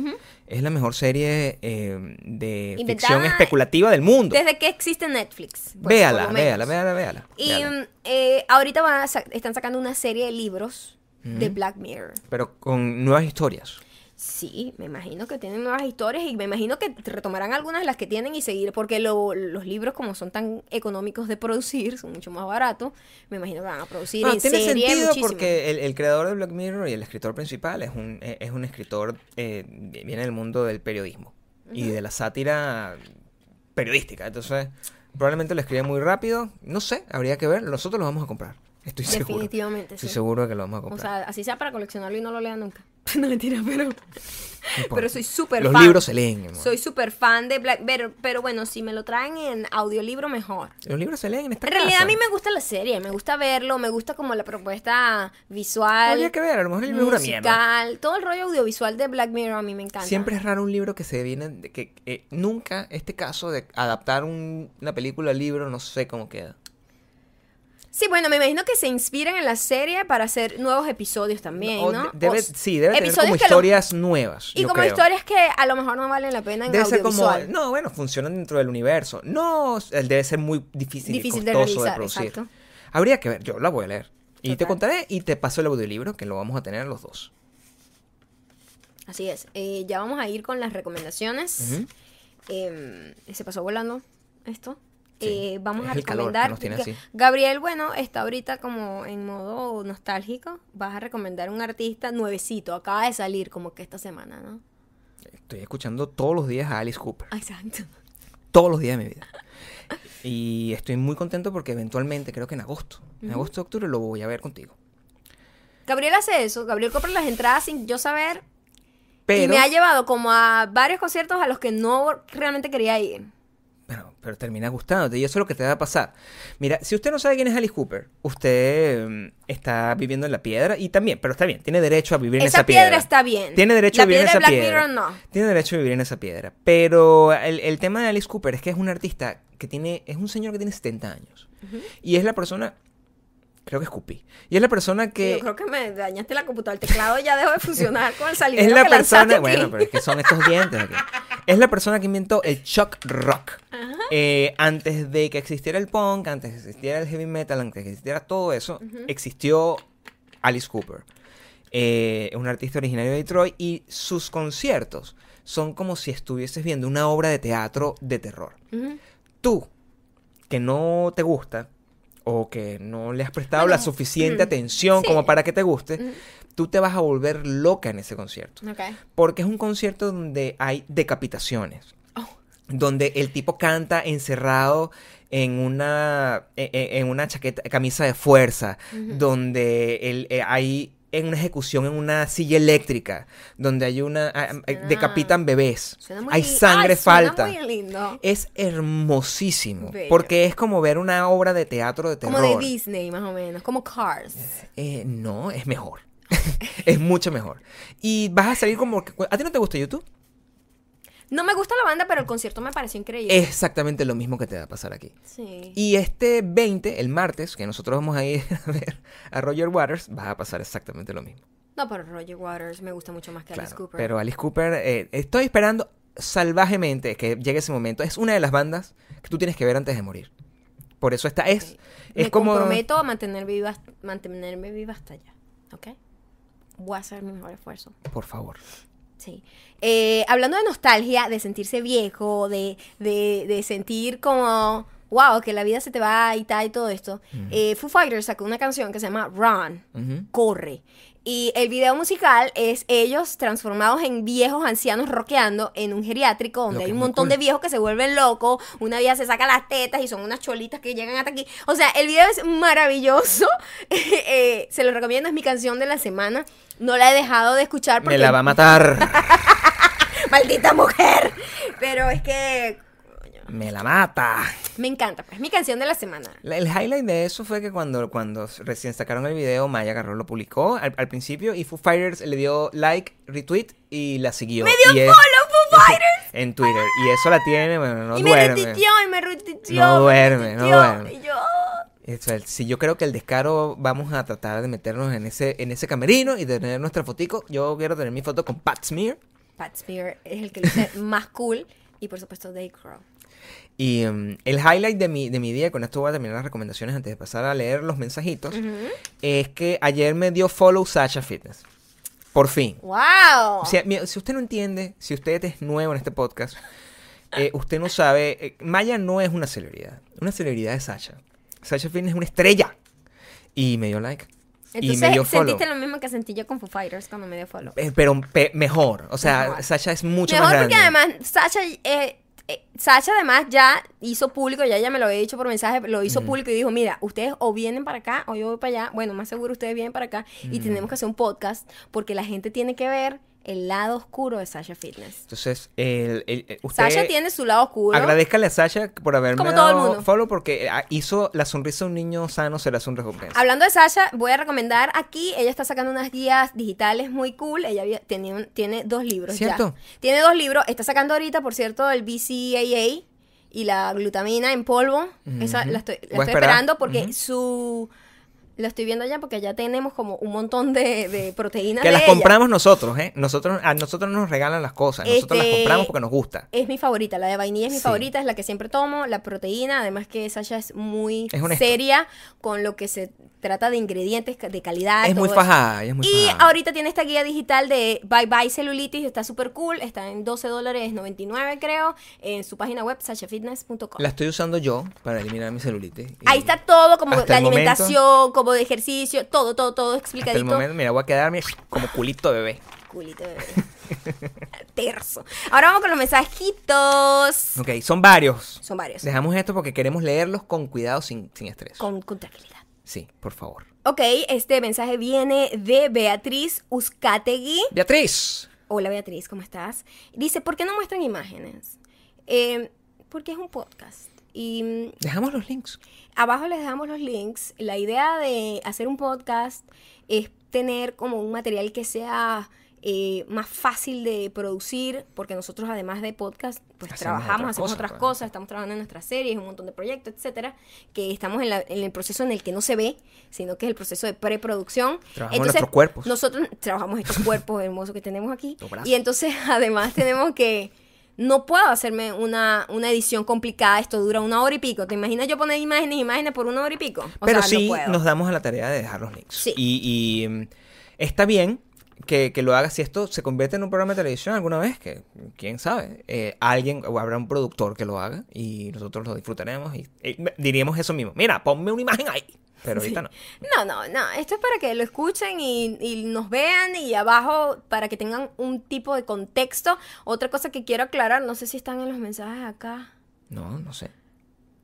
Es la mejor serie eh, de Inventada ficción especulativa del mundo. Desde que existe Netflix. pues, véala, véala, véala, véala. Y véala. mm, eh, ahorita van a sa- están sacando una serie de libros de Black Mirror. Pero con nuevas historias. Sí, me imagino que tienen nuevas historias y me imagino que retomarán algunas de las que tienen y seguir, porque lo- los libros como son tan económicos de producir, son mucho más baratos, me imagino que van a producir Bueno, en tiene serie sentido muchísimo. porque el, el creador de Black Mirror y el escritor principal es un, eh, es un escritor, eh, viene del mundo del periodismo y de la sátira periodística. Entonces, probablemente lo escribe muy rápido. No sé, habría que ver. Nosotros lo vamos a comprar. Estoy <laughs> seguro. Definitivamente, Estoy sí. seguro de que lo vamos a O comprar. sea, así sea para coleccionarlo y no lo lean nunca. <laughs> no mentira, pero... Pero soy súper Los fan. libros se leen, amor. Soy súper fan de Black pero, pero bueno, si me lo traen en audiolibro, mejor. Los libros se leen en esta En realidad casa. a mí me gusta la serie, me gusta verlo, me gusta como la propuesta visual, Habría que ver, a lo mejor el libro es una mierda. musical, todo el rollo audiovisual de Black Mirror a mí me encanta. Siempre es raro un libro que se viene de que eh, nunca este caso de adaptar un- una película al libro no sé cómo queda. Sí, bueno, me imagino que se inspiran en la serie para hacer nuevos episodios también, ¿no? de- debe, O- sí, debe tener episodios como lo- historias nuevas. y yo como creo. historias que a lo mejor no valen la pena en Debe ser como, no, bueno, funcionan dentro del universo. No, debe ser muy difícil, Difícil y costoso de, realizar, producir. exacto. Habría que ver, yo la voy a leer. Y te contaré y te paso el audiolibro que lo vamos a tener los dos. Así es. Eh, ya vamos a ir con las recomendaciones. Eh, se pasó volando esto. Sí, Eh, vamos a recomendar. Gabriel, bueno, está ahorita como en modo nostálgico. Vas a recomendar un artista nuevecito. Acaba de salir como que esta semana, ¿no? Estoy escuchando todos los días a Alice Cooper. Exacto. Todos los días de mi vida. Y estoy muy contento porque eventualmente, creo que en agosto, en agosto, octubre, lo voy a ver contigo. Gabriel hace eso. Gabriel compra las entradas sin yo saber. Pero, Y me ha llevado como a varios conciertos a los que no realmente quería ir. Pero, termina gustándote y eso es lo que te va a pasar. Mira, si usted no sabe quién es Alice Cooper, usted mm, está viviendo en la piedra y también, pero está bien, tiene derecho a vivir en Esa esa piedra piedra. está bien. Tiene derecho La a vivir en piedra esa de Black piedra. Mirror, no. Tiene derecho a vivir en esa piedra. Pero el, el tema de Alice Cooper es que es un artista que tiene, es un señor que tiene 70 años. Y es la persona, creo que escupí. Y es la persona que... Yo creo que me dañaste la computadora. El teclado ya dejó de funcionar con el salivero Es la que persona, bueno, pero es que son estos dientes aquí. Es la persona que inventó el shock rock. Eh, antes de que existiera el punk, antes de que existiera el heavy metal, antes de que existiera todo eso, existió Alice Cooper. Eh, es un artista originario de Detroit y sus conciertos son como si estuvieses viendo una obra de teatro de terror. Tú, que no te gusta o que no le has prestado Bueno, la suficiente mm, atención sí. como para que te guste, Ujú. tú te vas a volver loca en ese concierto. Porque es un concierto donde hay decapitaciones. Oh. Donde el tipo canta encerrado en una, en, en una chaqueta, camisa de fuerza. Donde el, eh, hay en una ejecución en una silla eléctrica. Donde hay una... ah, ah, Suena- decapitan bebés. Suena muy hay sangre Ay, falta. muy lindo. Es hermosísimo. Bello. Porque es como ver una obra de teatro de terror. Como de Disney, más o menos. Como Cars. Eh, no, es mejor. <laughs> es mucho mejor. Y vas a salir como... ¿A ti no te gusta YouTube? No me gusta la banda, pero el concierto me pareció increíble. Exactamente lo mismo que te va a pasar aquí. Sí. Y este 20, el martes, que nosotros vamos a ir <laughs> a ver a Roger Waters, va a pasar exactamente lo mismo. No, pero Roger Waters me gusta mucho más que Alice Cooper. Pero Alice Cooper, eh, estoy esperando salvajemente que llegue ese momento. Es una de las bandas que tú tienes que ver antes de morir. Por eso esta es, es me como... comprometo a mantener viva, mantenerme viva hasta allá. ¿Ok? Voy a hacer mi mejor esfuerzo. Por favor. Sí. Eh, hablando de nostalgia, de sentirse viejo, de, de, de sentir como, wow, que la vida se te va y tal y todo esto, eh, Foo Fighters sacó una canción que se llama Run. Corre. Y el video musical es ellos transformados en viejos ancianos rockeando en un geriátrico donde hay un montón cool. de viejos que se vuelven locos. Una vieja se saca las tetas y son unas cholitas que llegan hasta aquí. O sea, el video es maravilloso. <laughs> Eh, se lo recomiendo, es mi canción de la semana. No la he dejado de escuchar porque Me la va a matar. <laughs> maldita mujer. Pero es que Me la mata. me encanta, pues es mi canción de la semana. La- El highlight de eso fue que cuando, cuando recién sacaron el video, Maya agarró, lo publicó al, al principio y Foo Fighters le dio like, retweet y la siguió. Me dio Y es- follow Foo <laughs> Fighters. en Twitter. Y eso la tiene, bueno, no y me duerme. retuiteó y me retuiteó. No me duerme, no duerme. Y yo, si yo creo que el descaro vamos a tratar de meternos en ese, en ese camerino y tener nuestra fotico. Yo quiero tener mi foto con Pat Smear. Pat Smear es el que luce <laughs> más cool. Y por supuesto, Dave Crow. Y mm, el highlight de mi, de mi día, con esto voy a terminar las recomendaciones antes de pasar a leer los mensajitos, es que ayer me dio follow Sasha Fitness. Por fin. ¡Wow! O sea, si usted no entiende, si usted es nuevo en este podcast, eh, usted no sabe, eh, Maya no es una celebridad. Una celebridad es Sasha. Sasha Fitness es una estrella. Y me dio like. y me dio Entonces, follow. sentiste lo mismo que sentí yo con Foo Fighters cuando me dio follow. Eh, pero pe- mejor. O sea, Mejor. Sasha es mucho Mejor más porque además Sasha, eh, Sasha además ya hizo público, ya ella me lo había dicho por mensaje, lo hizo público y dijo, mira, ustedes o vienen para acá o yo voy para allá, bueno, más seguro ustedes vienen para acá y tenemos que hacer un podcast porque la gente tiene que ver el lado oscuro de Sasha Fitness. Entonces, el, el- el- usted Sasha tiene su lado oscuro. agradezcale a Sasha por haberme Como todo el dado mundo. follow porque ah, hizo la sonrisa de un niño sano será su recompensa. Hablando de Sasha, voy a recomendar aquí, ella está sacando unas guías digitales muy cool, ella había- tiene, un- tiene dos libros ¿Cierto? ya. Tiene dos libros, está sacando ahorita, por cierto, el BCAA y la glutamina en polvo. Esa la estoy, la esperando porque su... Lo estoy viendo ya porque ya tenemos como un montón de, de proteínas Que de las ella. compramos nosotros, ¿eh? Nosotros, a nosotros nos regalan las cosas. Nosotros las Este- compramos porque nos gusta. Es mi favorita, la de vainilla es mi Sí. favorita, es la que siempre tomo, la proteína, además que Sasha es muy Es seria con lo que se trata de ingredientes de calidad. Es muy todo fajada, es muy Y fajada. ahorita tiene esta guía digital de Bye Bye Celulitis, está súper cool, está en 12 dólares 99 creo, en su página web sashafitness.com. La estoy usando yo para eliminar mi celulitis. Ahí está todo, como la momento- alimentación, de ejercicio, todo, todo, todo Hasta el explicadito. momento, mira, voy a quedarme como culito bebé. Culito bebé. <laughs> Terzo. Ahora vamos con los mensajitos. Ok, son varios. Son varios. Dejamos esto porque queremos leerlos con cuidado, sin, sin estrés. Con, con tranquilidad. Sí, por favor. Ok, este mensaje viene de Beatriz Uzcategui. Beatriz. Hola Beatriz, ¿cómo estás? Dice, ¿por qué no muestran imágenes? Eh, porque es un podcast. Y mm, Dejamos los links. abajo les dejamos los links. La idea de hacer un podcast es tener como un material que sea eh, más fácil de producir, porque nosotros además de podcast, pues Hacemos trabajamos, hacemos otras pues. cosas, estamos trabajando en nuestras series, un montón de proyectos, etcétera, que estamos en, la- en el proceso en el que no se ve, sino que es el proceso de preproducción. Trabajamos nuestros cuerpos. Nosotros trabajamos estos <laughs> cuerpos hermosos que tenemos aquí. Y entonces, <laughs> además, tenemos que. No puedo hacerme una, una edición complicada. Esto dura una hora y pico. ¿Te imaginas yo poner imágenes y imágenes por una hora y pico? O Pero sea, no sí puedo. nos damos a la tarea de dejar los links. Sí. Y, y, mm, está bien que, que lo hagas si esto se convierte en un programa de televisión alguna vez, que quién sabe, eh, alguien o habrá un productor que lo haga y nosotros lo disfrutaremos y, eh, diríamos eso mismo. Mira, ponme una imagen ahí. Pero ahorita no. No, no, no. Esto es para que lo escuchen y, y nos vean y abajo para que tengan un tipo de contexto. Otra cosa que quiero aclarar, no sé si están en los mensajes acá. No, no sé.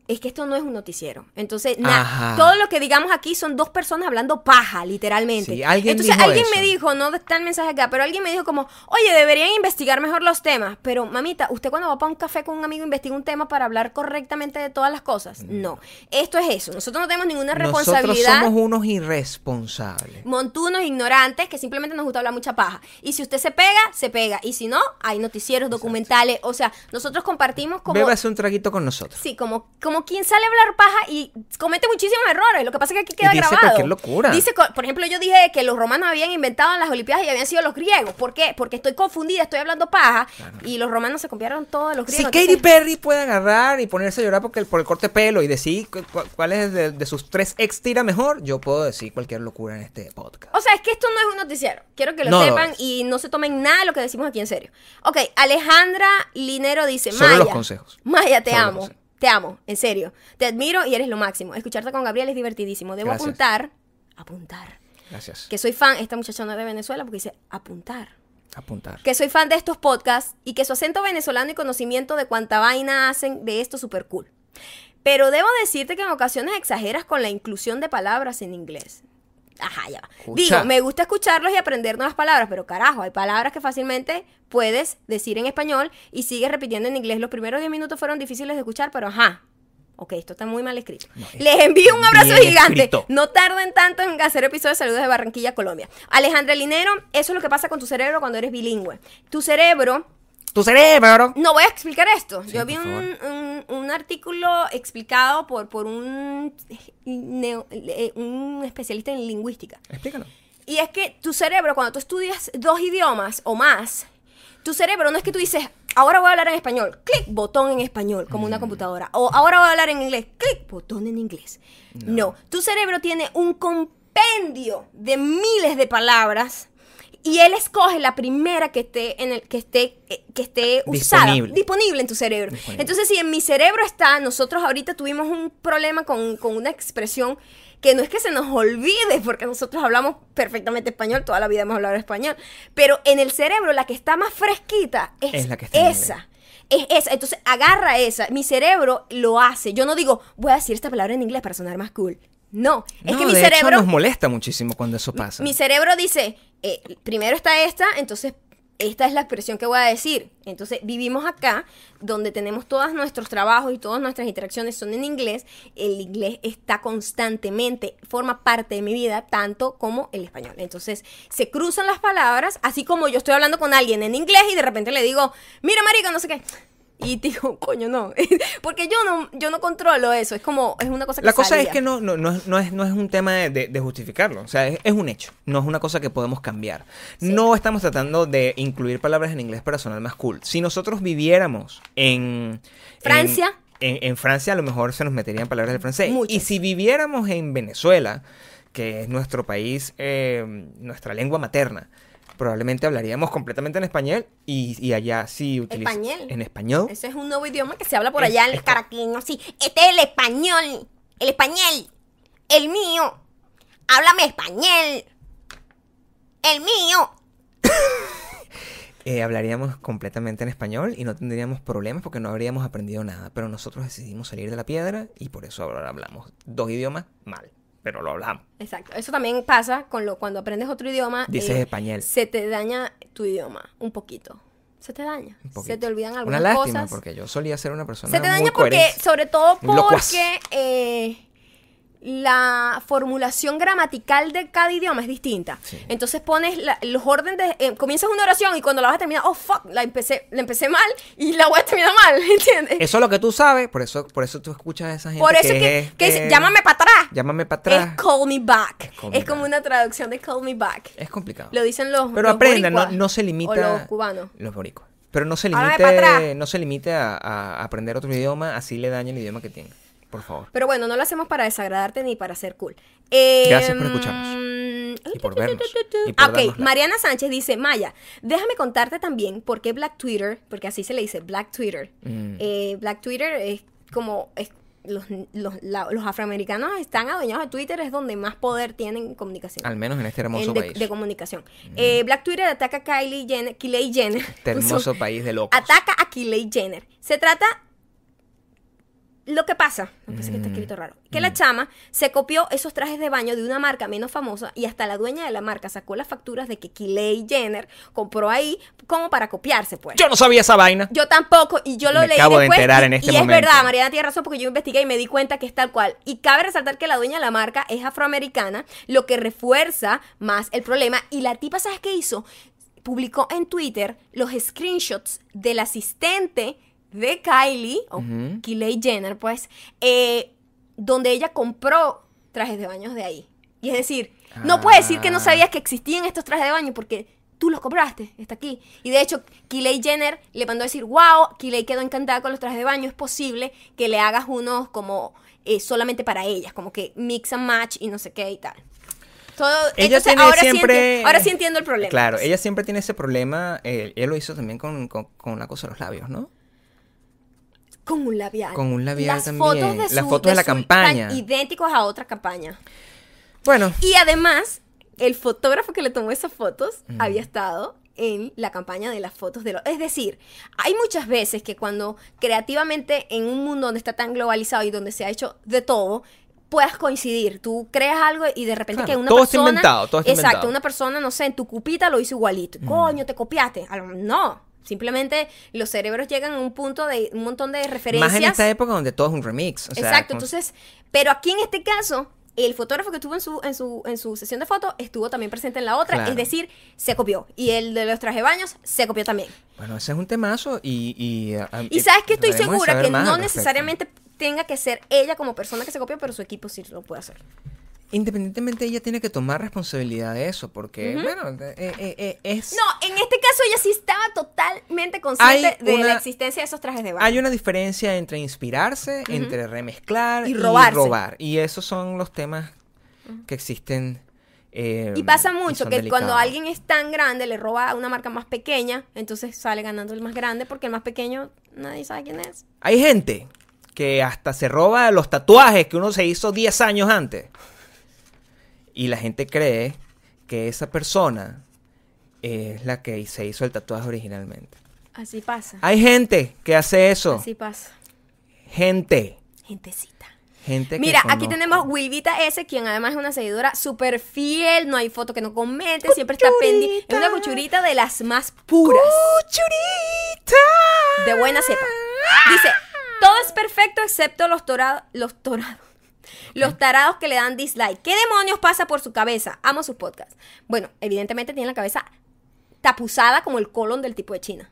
Es que esto no es un noticiero. Entonces, nada, todo lo que digamos aquí son dos personas hablando paja, literalmente. Sí, alguien Entonces, dijo alguien eso. me dijo, no está el mensaje acá, pero alguien me dijo como, oye, deberían investigar mejor los temas. Pero, mamita, ¿usted cuando va para un café con un amigo investiga un tema para hablar correctamente de todas las cosas? No. Esto es eso. Nosotros no tenemos ninguna Nosotros responsabilidad. somos unos irresponsables. Montunos ignorantes que simplemente nos gusta hablar mucha paja. Y si usted se pega, se pega. Y si no, hay noticieros, documentales. O sea, nosotros compartimos como. Bébase un traguito con nosotros. Sí, como, como quien sale a hablar paja y comete muchísimos errores. Lo que pasa es que aquí queda dice grabado. cualquier locura. Dice, por ejemplo, yo dije que los romanos habían inventado las Olimpiadas y habían sido los griegos. ¿Por qué? Porque estoy confundida, estoy hablando paja y los romanos se copiaron todos los Si griegos. Katy entonces- Perry puede agarrar y ponerse a llorar porque el- por el corte de pelo y decir cu- cu- cuál es de, de sus tres ex tira mejor, yo puedo decir cualquier locura en este podcast. O sea, es que esto no es un noticiero. Quiero que lo No sepan y no se tomen nada de lo que decimos aquí en serio. Ok, Alejandra Linero dice, Solo Maya. los consejos. Maya, te Solo amo. Te amo, en serio. Te admiro y eres lo máximo. Escucharte con Gabriel es divertidísimo. Debo Gracias. apuntar, apuntar, Gracias. que soy fan, esta muchacha no es de Venezuela porque dice apuntar. Apuntar. Que soy fan de estos podcasts y que su acento venezolano y conocimiento de cuánta vaina hacen de esto súper cool. Pero debo decirte que en ocasiones exageras con la inclusión de palabras en inglés. Ajá, ya va. Escucha. Digo, me gusta escucharlos y aprender nuevas palabras, pero carajo, hay palabras que fácilmente puedes decir en español y sigues repitiendo en inglés. Los primeros 10 minutos fueron difíciles de escuchar, pero ajá. Ok, esto está muy mal escrito. No, es Les envío un abrazo gigante. escrito. No tarden tanto en hacer episodios de saludos de Barranquilla, Colombia. Alejandra Linero, eso es lo que pasa con tu cerebro cuando eres bilingüe. Tu cerebro Tu cerebro. no voy a explicar esto. Sí, Yo vi un, un- un artículo explicado por, por un, neo- eh, un especialista en lingüística. Explícalo. Y es que tu cerebro, cuando tú estudias dos idiomas o más, tu cerebro no es que tú dices, ahora voy a hablar en español, clic, botón en español, como Mm. una computadora. O ahora voy a hablar en inglés, clic, botón en inglés. No. tu cerebro tiene un compendio de miles de palabras. Y él escoge la primera que esté en el que esté eh, que esté usada, Disponible. disponible en tu cerebro. Disponible. Entonces, si en mi cerebro está, nosotros ahorita tuvimos un problema con, con una expresión que no es que se nos olvide, porque nosotros hablamos perfectamente español, toda la vida hemos hablado español, pero en el cerebro la que está más fresquita es, Es la que está en esa. Es esa. Entonces, agarra esa. Mi cerebro lo hace. Yo no digo, voy a decir esta palabra en inglés para sonar más cool. No, es No, que mi de cerebro... hecho nos molesta muchísimo cuando eso pasa. Mi cerebro dice, eh, primero está esta, entonces esta es la expresión que voy a decir. Entonces vivimos acá, donde tenemos todos nuestros trabajos y todas nuestras interacciones son en inglés. El inglés está constantemente, forma parte de mi vida, tanto como el español. Entonces se cruzan las palabras, así como yo estoy hablando con alguien en inglés y de repente le digo, mira marico, no sé qué. Y digo, <laughs> coño, no. <laughs> Porque yo no, yo no controlo eso. Es como, es una cosa que La cosa salía. es que no, no, no, es, no, es, no es un tema de, de- de justificarlo. O sea, es, es un hecho. No es una cosa que podemos cambiar. No estamos tratando de incluir palabras en inglés para sonar más cool. Si nosotros viviéramos en... Francia. En, en- en Francia a lo mejor se nos meterían palabras del francés. Y si viviéramos en Venezuela, que es nuestro país, eh, nuestra lengua materna, probablemente hablaríamos completamente en español y, y allá sí utilizamos... Español. En español. Ese es un nuevo idioma que se habla por Es- allá en es el co- caraqueño, sí. Este es el español. El español. El mío. Háblame español. El mío. <laughs> eh, hablaríamos completamente en español y no tendríamos problemas porque no habríamos aprendido nada. Pero nosotros decidimos salir de la piedra y por eso ahora hablamos dos idiomas mal. Pero lo hablamos. Exacto. Eso también pasa con lo cuando aprendes otro idioma. Dices eh, español. Se te daña tu idioma un poquito. Se te daña. Un Se te olvidan algunas Una lástima, cosas. porque yo solía ser una persona Se te muy daña porque, sobre todo porque eh, la formulación gramatical de cada idioma es distinta. Sí. Entonces pones la- los órdenes, de- eh, comienzas una oración y cuando la vas a terminar, oh fuck, la empecé, la empecé mal y la voy a terminar mal, <laughs> ¿entiendes? Eso es lo que tú sabes, por eso, por eso tú escuchas a esa gente Por eso que, que, es, que dice, eh, llámame para atrás. Llámame para atrás. Es call me back. Call me es como back. una traducción de call me back. Es complicado. Lo dicen los Pero los aprenda, no, se limita. O los cubanos. Los boricuas. Pero no se limite, no se limite a, a aprender otro idioma, así le daña el idioma que tiene. Por favor. Pero bueno, no lo hacemos para desagradarte ni para ser cool. Eh, Gracias por escucharnos. Y por vernos. Y por darnos Ok, like. Mariana Sánchez dice, Maya, déjame contarte también por qué Black Twitter, porque así se le dice, Black Twitter. Mm. Eh, Black Twitter es como... es- los, los, la- los afroamericanos están adueñados de Twitter, es donde más poder tienen en comunicación. Al menos en este hermoso En de, país. de comunicación. Eh, Black Twitter ataca a Kylie Jenner, Kylie Jenner. Este hermoso <laughs> país de locos. Ataca a Kylie Jenner. Se trata. Lo que pasa, me parece que está escrito raro, que la chama se copió esos trajes de baño de una marca menos famosa y hasta la dueña de la marca sacó las facturas de que Kylie Jenner compró ahí como para copiarse, pues. Yo no sabía esa vaina. Yo tampoco, y yo lo Me leí acabo de después, enterar y, en este y momento. es verdad, Mariana tiene razón porque yo investigué y me di cuenta que es tal cual. Y cabe resaltar que la dueña de la marca es afroamericana, lo que refuerza más el problema. Y la tipa, ¿sabes qué hizo? Publicó en Twitter los screenshots del asistente de Kylie, o. Kylie Jenner, pues, eh, donde ella compró trajes de baños de ahí. Y es decir, no puedes decir que no Ah. sabías que existían estos trajes de baño porque tú los compraste, está aquí. Y de hecho, Kylie Jenner le mandó a decir, wow, Kylie quedó encantada con los trajes de baño, es posible que le hagas unos como eh, solamente para ellas, como que mix and match y no sé qué y tal. Todo, Ella entonces, tiene ahora, siempre... sí ahora sí entiendo el problema. Claro, ella siempre tiene ese problema. eh, ella lo hizo también con, con, con la cosa de los labios, ¿no? Con un labial. Con un labial Las también. Fotos de Las su- fotos de la campaña. tan idénticos a otra campaña. Bueno, Y además, el fotógrafo que le tomó esas fotos Mm. había estado en la campaña de las fotos de los... Es decir, hay muchas veces que cuando creativamente en un mundo donde está tan globalizado y donde se ha hecho de todo, puedas coincidir. Tú creas algo y de repente Claro, que una todo está persona... inventado, todo está Exacto, inventado. una persona, no sé, en tu cupita lo hizo igualito. Coño, te copiaste. No. Simplemente los cerebros llegan a un punto de un montón de referencias. más en esta época donde todo es un remix. o sea, Exacto, como- entonces, pero aquí en este caso, el fotógrafo que estuvo en su, en su, en su sesión de fotos estuvo también presente en la otra, Claro. es decir, se copió. Y el de los trajes de baños se copió también. Bueno, ese es un temazo y... Y, ah, Y sabes que estoy segura que no necesariamente tenga que ser ella como persona que se copió, pero su equipo sí lo puede hacer. Independientemente, ella tiene que tomar responsabilidad de eso, porque, bueno, eh, eh, eh, es... No, en este caso ella sí estaba totalmente consciente de la existencia de esos trajes de baño. Hay una diferencia entre inspirarse, entre remezclar Y robar. Y esos son los temas que existen. eh, Y pasa mucho que cuando alguien es tan grande, le roba a una marca más pequeña, entonces sale ganando el más grande porque el más pequeño nadie sabe quién es. Hay gente que hasta se roba los tatuajes que uno se hizo 10 años antes. Y la gente cree que esa persona es la que se hizo el tatuaje originalmente. Así pasa. Hay gente que hace eso. Así pasa. Gente. Gentecita. Gente que Mira, aquí tenemos Wilvita S, quien además es una seguidora súper fiel, no hay foto que no comente, siempre está pendiente. Es una cuchurita de las más puras, ¡Cuchurita! de buena cepa. Dice, todo es perfecto excepto los torados, los Los tarados que le dan dislike. ¿Qué demonios pasa por su cabeza? Amo sus podcasts. Bueno, evidentemente tiene la cabeza tapuzada como el colon del tipo de China.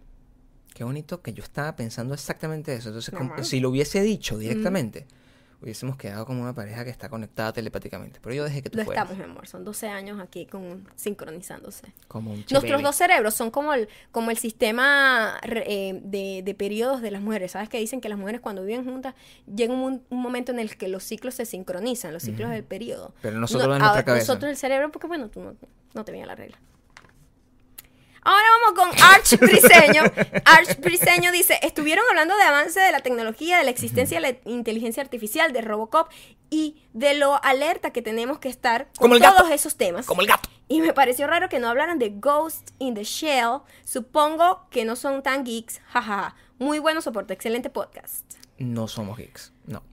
Qué bonito que yo estaba pensando exactamente eso. Entonces, como- si lo hubiese dicho directamente, hubiésemos quedado como una pareja que está conectada telepáticamente. Pero yo dejé que tú Lo fueras. estamos, mi amor. Son 12 años aquí con, sincronizándose. Como un Nuestros dos cerebros son como el, como el sistema eh, de, de periodos de las mujeres. ¿Sabes que dicen que las mujeres cuando viven juntas llega un, un momento en el que los ciclos se sincronizan, los ciclos del periodo? Pero nosotros en nuestra cabeza. Nosotros el cerebro, porque bueno, tú no, no te viene la regla. Ahora vamos con Arch Briseño. Arch Briseño dice, estuvieron hablando de avance de la tecnología, de la existencia de la inteligencia artificial, de Robocop y de lo alerta que tenemos que estar con Como el todos gato. esos temas. Como el gato. Y me pareció raro que no hablaran de Ghost in the Shell. Supongo que no son tan geeks. Jajaja. Muy bueno soporte. Excelente podcast. No somos geeks. No.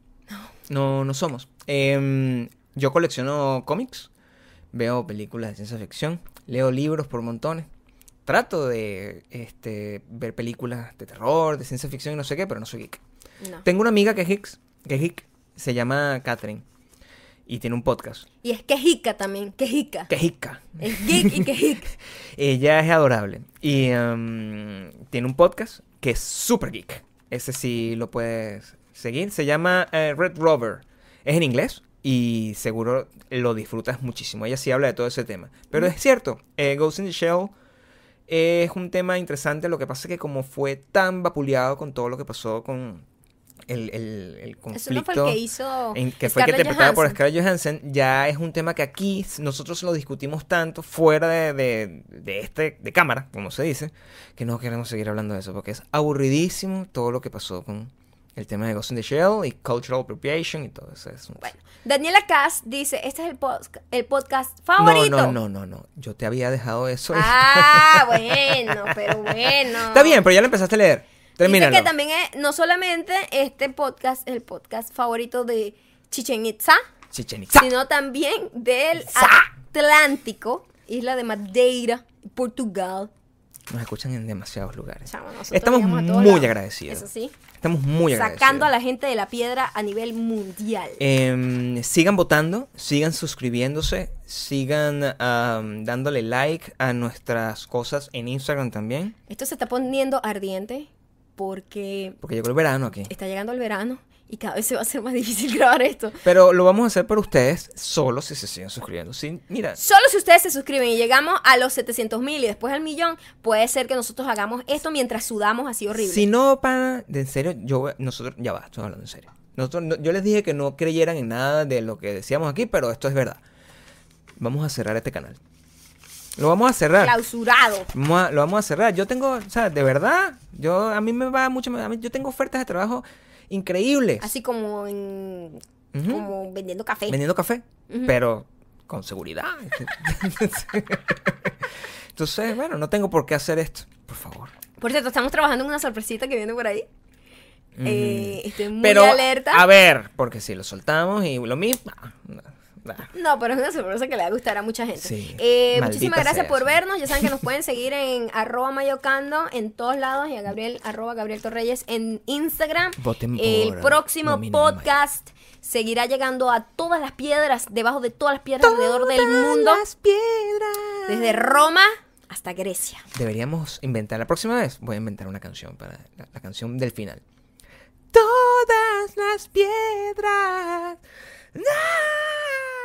No, no somos. Em, yo colecciono cómics, veo películas de ciencia ficción, leo libros por montones. Trato de este, ver películas de terror, de ciencia ficción y no sé qué, pero no soy geek. No. Tengo una amiga que es geek, que es geek, se llama Catherine y tiene un podcast. Y es quejica también, quejica. Que es geek y quejica. <laughs> Ella es adorable y um, tiene un podcast que es super geek. Ese sí lo puedes seguir. Se llama eh, Red Rover. Es en inglés y seguro lo disfrutas muchísimo. Ella sí habla de todo ese tema. Pero es cierto, eh, Ghost in the Shell es un tema interesante. Lo que pasa es que como fue tan vapuleado con todo lo que pasó con el, el, el conflicto... Eso no fue el que hizo en- que fue por. Scarlett Johansson, ya es un tema que aquí nosotros lo discutimos tanto fuera de, de, de este, de cámara, como se dice, que no queremos seguir hablando de eso, porque es aburridísimo todo lo que pasó con el tema de Ghost in the Shell y Cultural Appropriation y todo eso. Es un- Bueno, Daniela Cass dice, este es el, el podcast no, favorito. no, no, no, no, yo te había dejado eso. Ah, <laughs> bueno, pero bueno. Está bien, pero ya lo empezaste a leer. Termínalo. Dice que también es, no solamente este podcast es el podcast favorito de Chichen Itza, Chichen Itza. sino también del Itza. Atlántico, isla de Madeira, Portugal. Nos escuchan en demasiados lugares. Nosotros Estamos muy agradecidos. Eso sí, Estamos muy agradecidos. sacando a la gente de la piedra a nivel mundial. Em, sigan votando, sigan suscribiéndose, sigan am, dándole like a nuestras cosas en Instagram también, Esto se está poniendo ardiente porque porque llegó el verano aquí. está llegando el verano y cada vez se va a hacer más difícil <laughs> grabar esto. Pero lo vamos a hacer por ustedes solo si se siguen suscribiendo. Sí, mira, Solo si ustedes se suscriben y llegamos a los 700 mil y después al millón, puede ser que nosotros hagamos esto mientras sudamos así horrible. si no, para, de en serio, yo, nosotros, ya va, estoy hablando en serio. Nosotros, no- yo les dije que no creyeran en nada de lo que decíamos aquí, pero esto es verdad. Vamos a cerrar este canal. Lo vamos a cerrar. Clausurado. Vamos a- lo vamos a cerrar. Yo tengo, o sea, de verdad, yo a mí me va mucho, mí- yo tengo ofertas de trabajo increíbles. Así como en, como vendiendo café. vendiendo café, pero con seguridad. <laughs> Entonces, bueno, no tengo por qué hacer esto, por favor. Por cierto, estamos trabajando en una sorpresita que viene por ahí. Eh, estoy muy pero, alerta. a ver, porque si lo soltamos y lo mismo... no. No, pero es una sorpresa que le va a gustar a mucha gente. Sí, Eh, muchísimas gracias por eso. vernos. Ya saben que nos pueden seguir en <laughs> arroba mayocando en todos lados y a Gabriel, arroba Gabriel Torreyes en Instagram. Voten El próximo Maya. podcast seguirá llegando a todas las piedras, debajo de todas las piedras alrededor del mundo, Las piedras. desde Roma hasta Grecia. Deberíamos inventar, la próxima vez voy a inventar una canción para la, la canción del final. Todas las piedras. 啊 <laughs>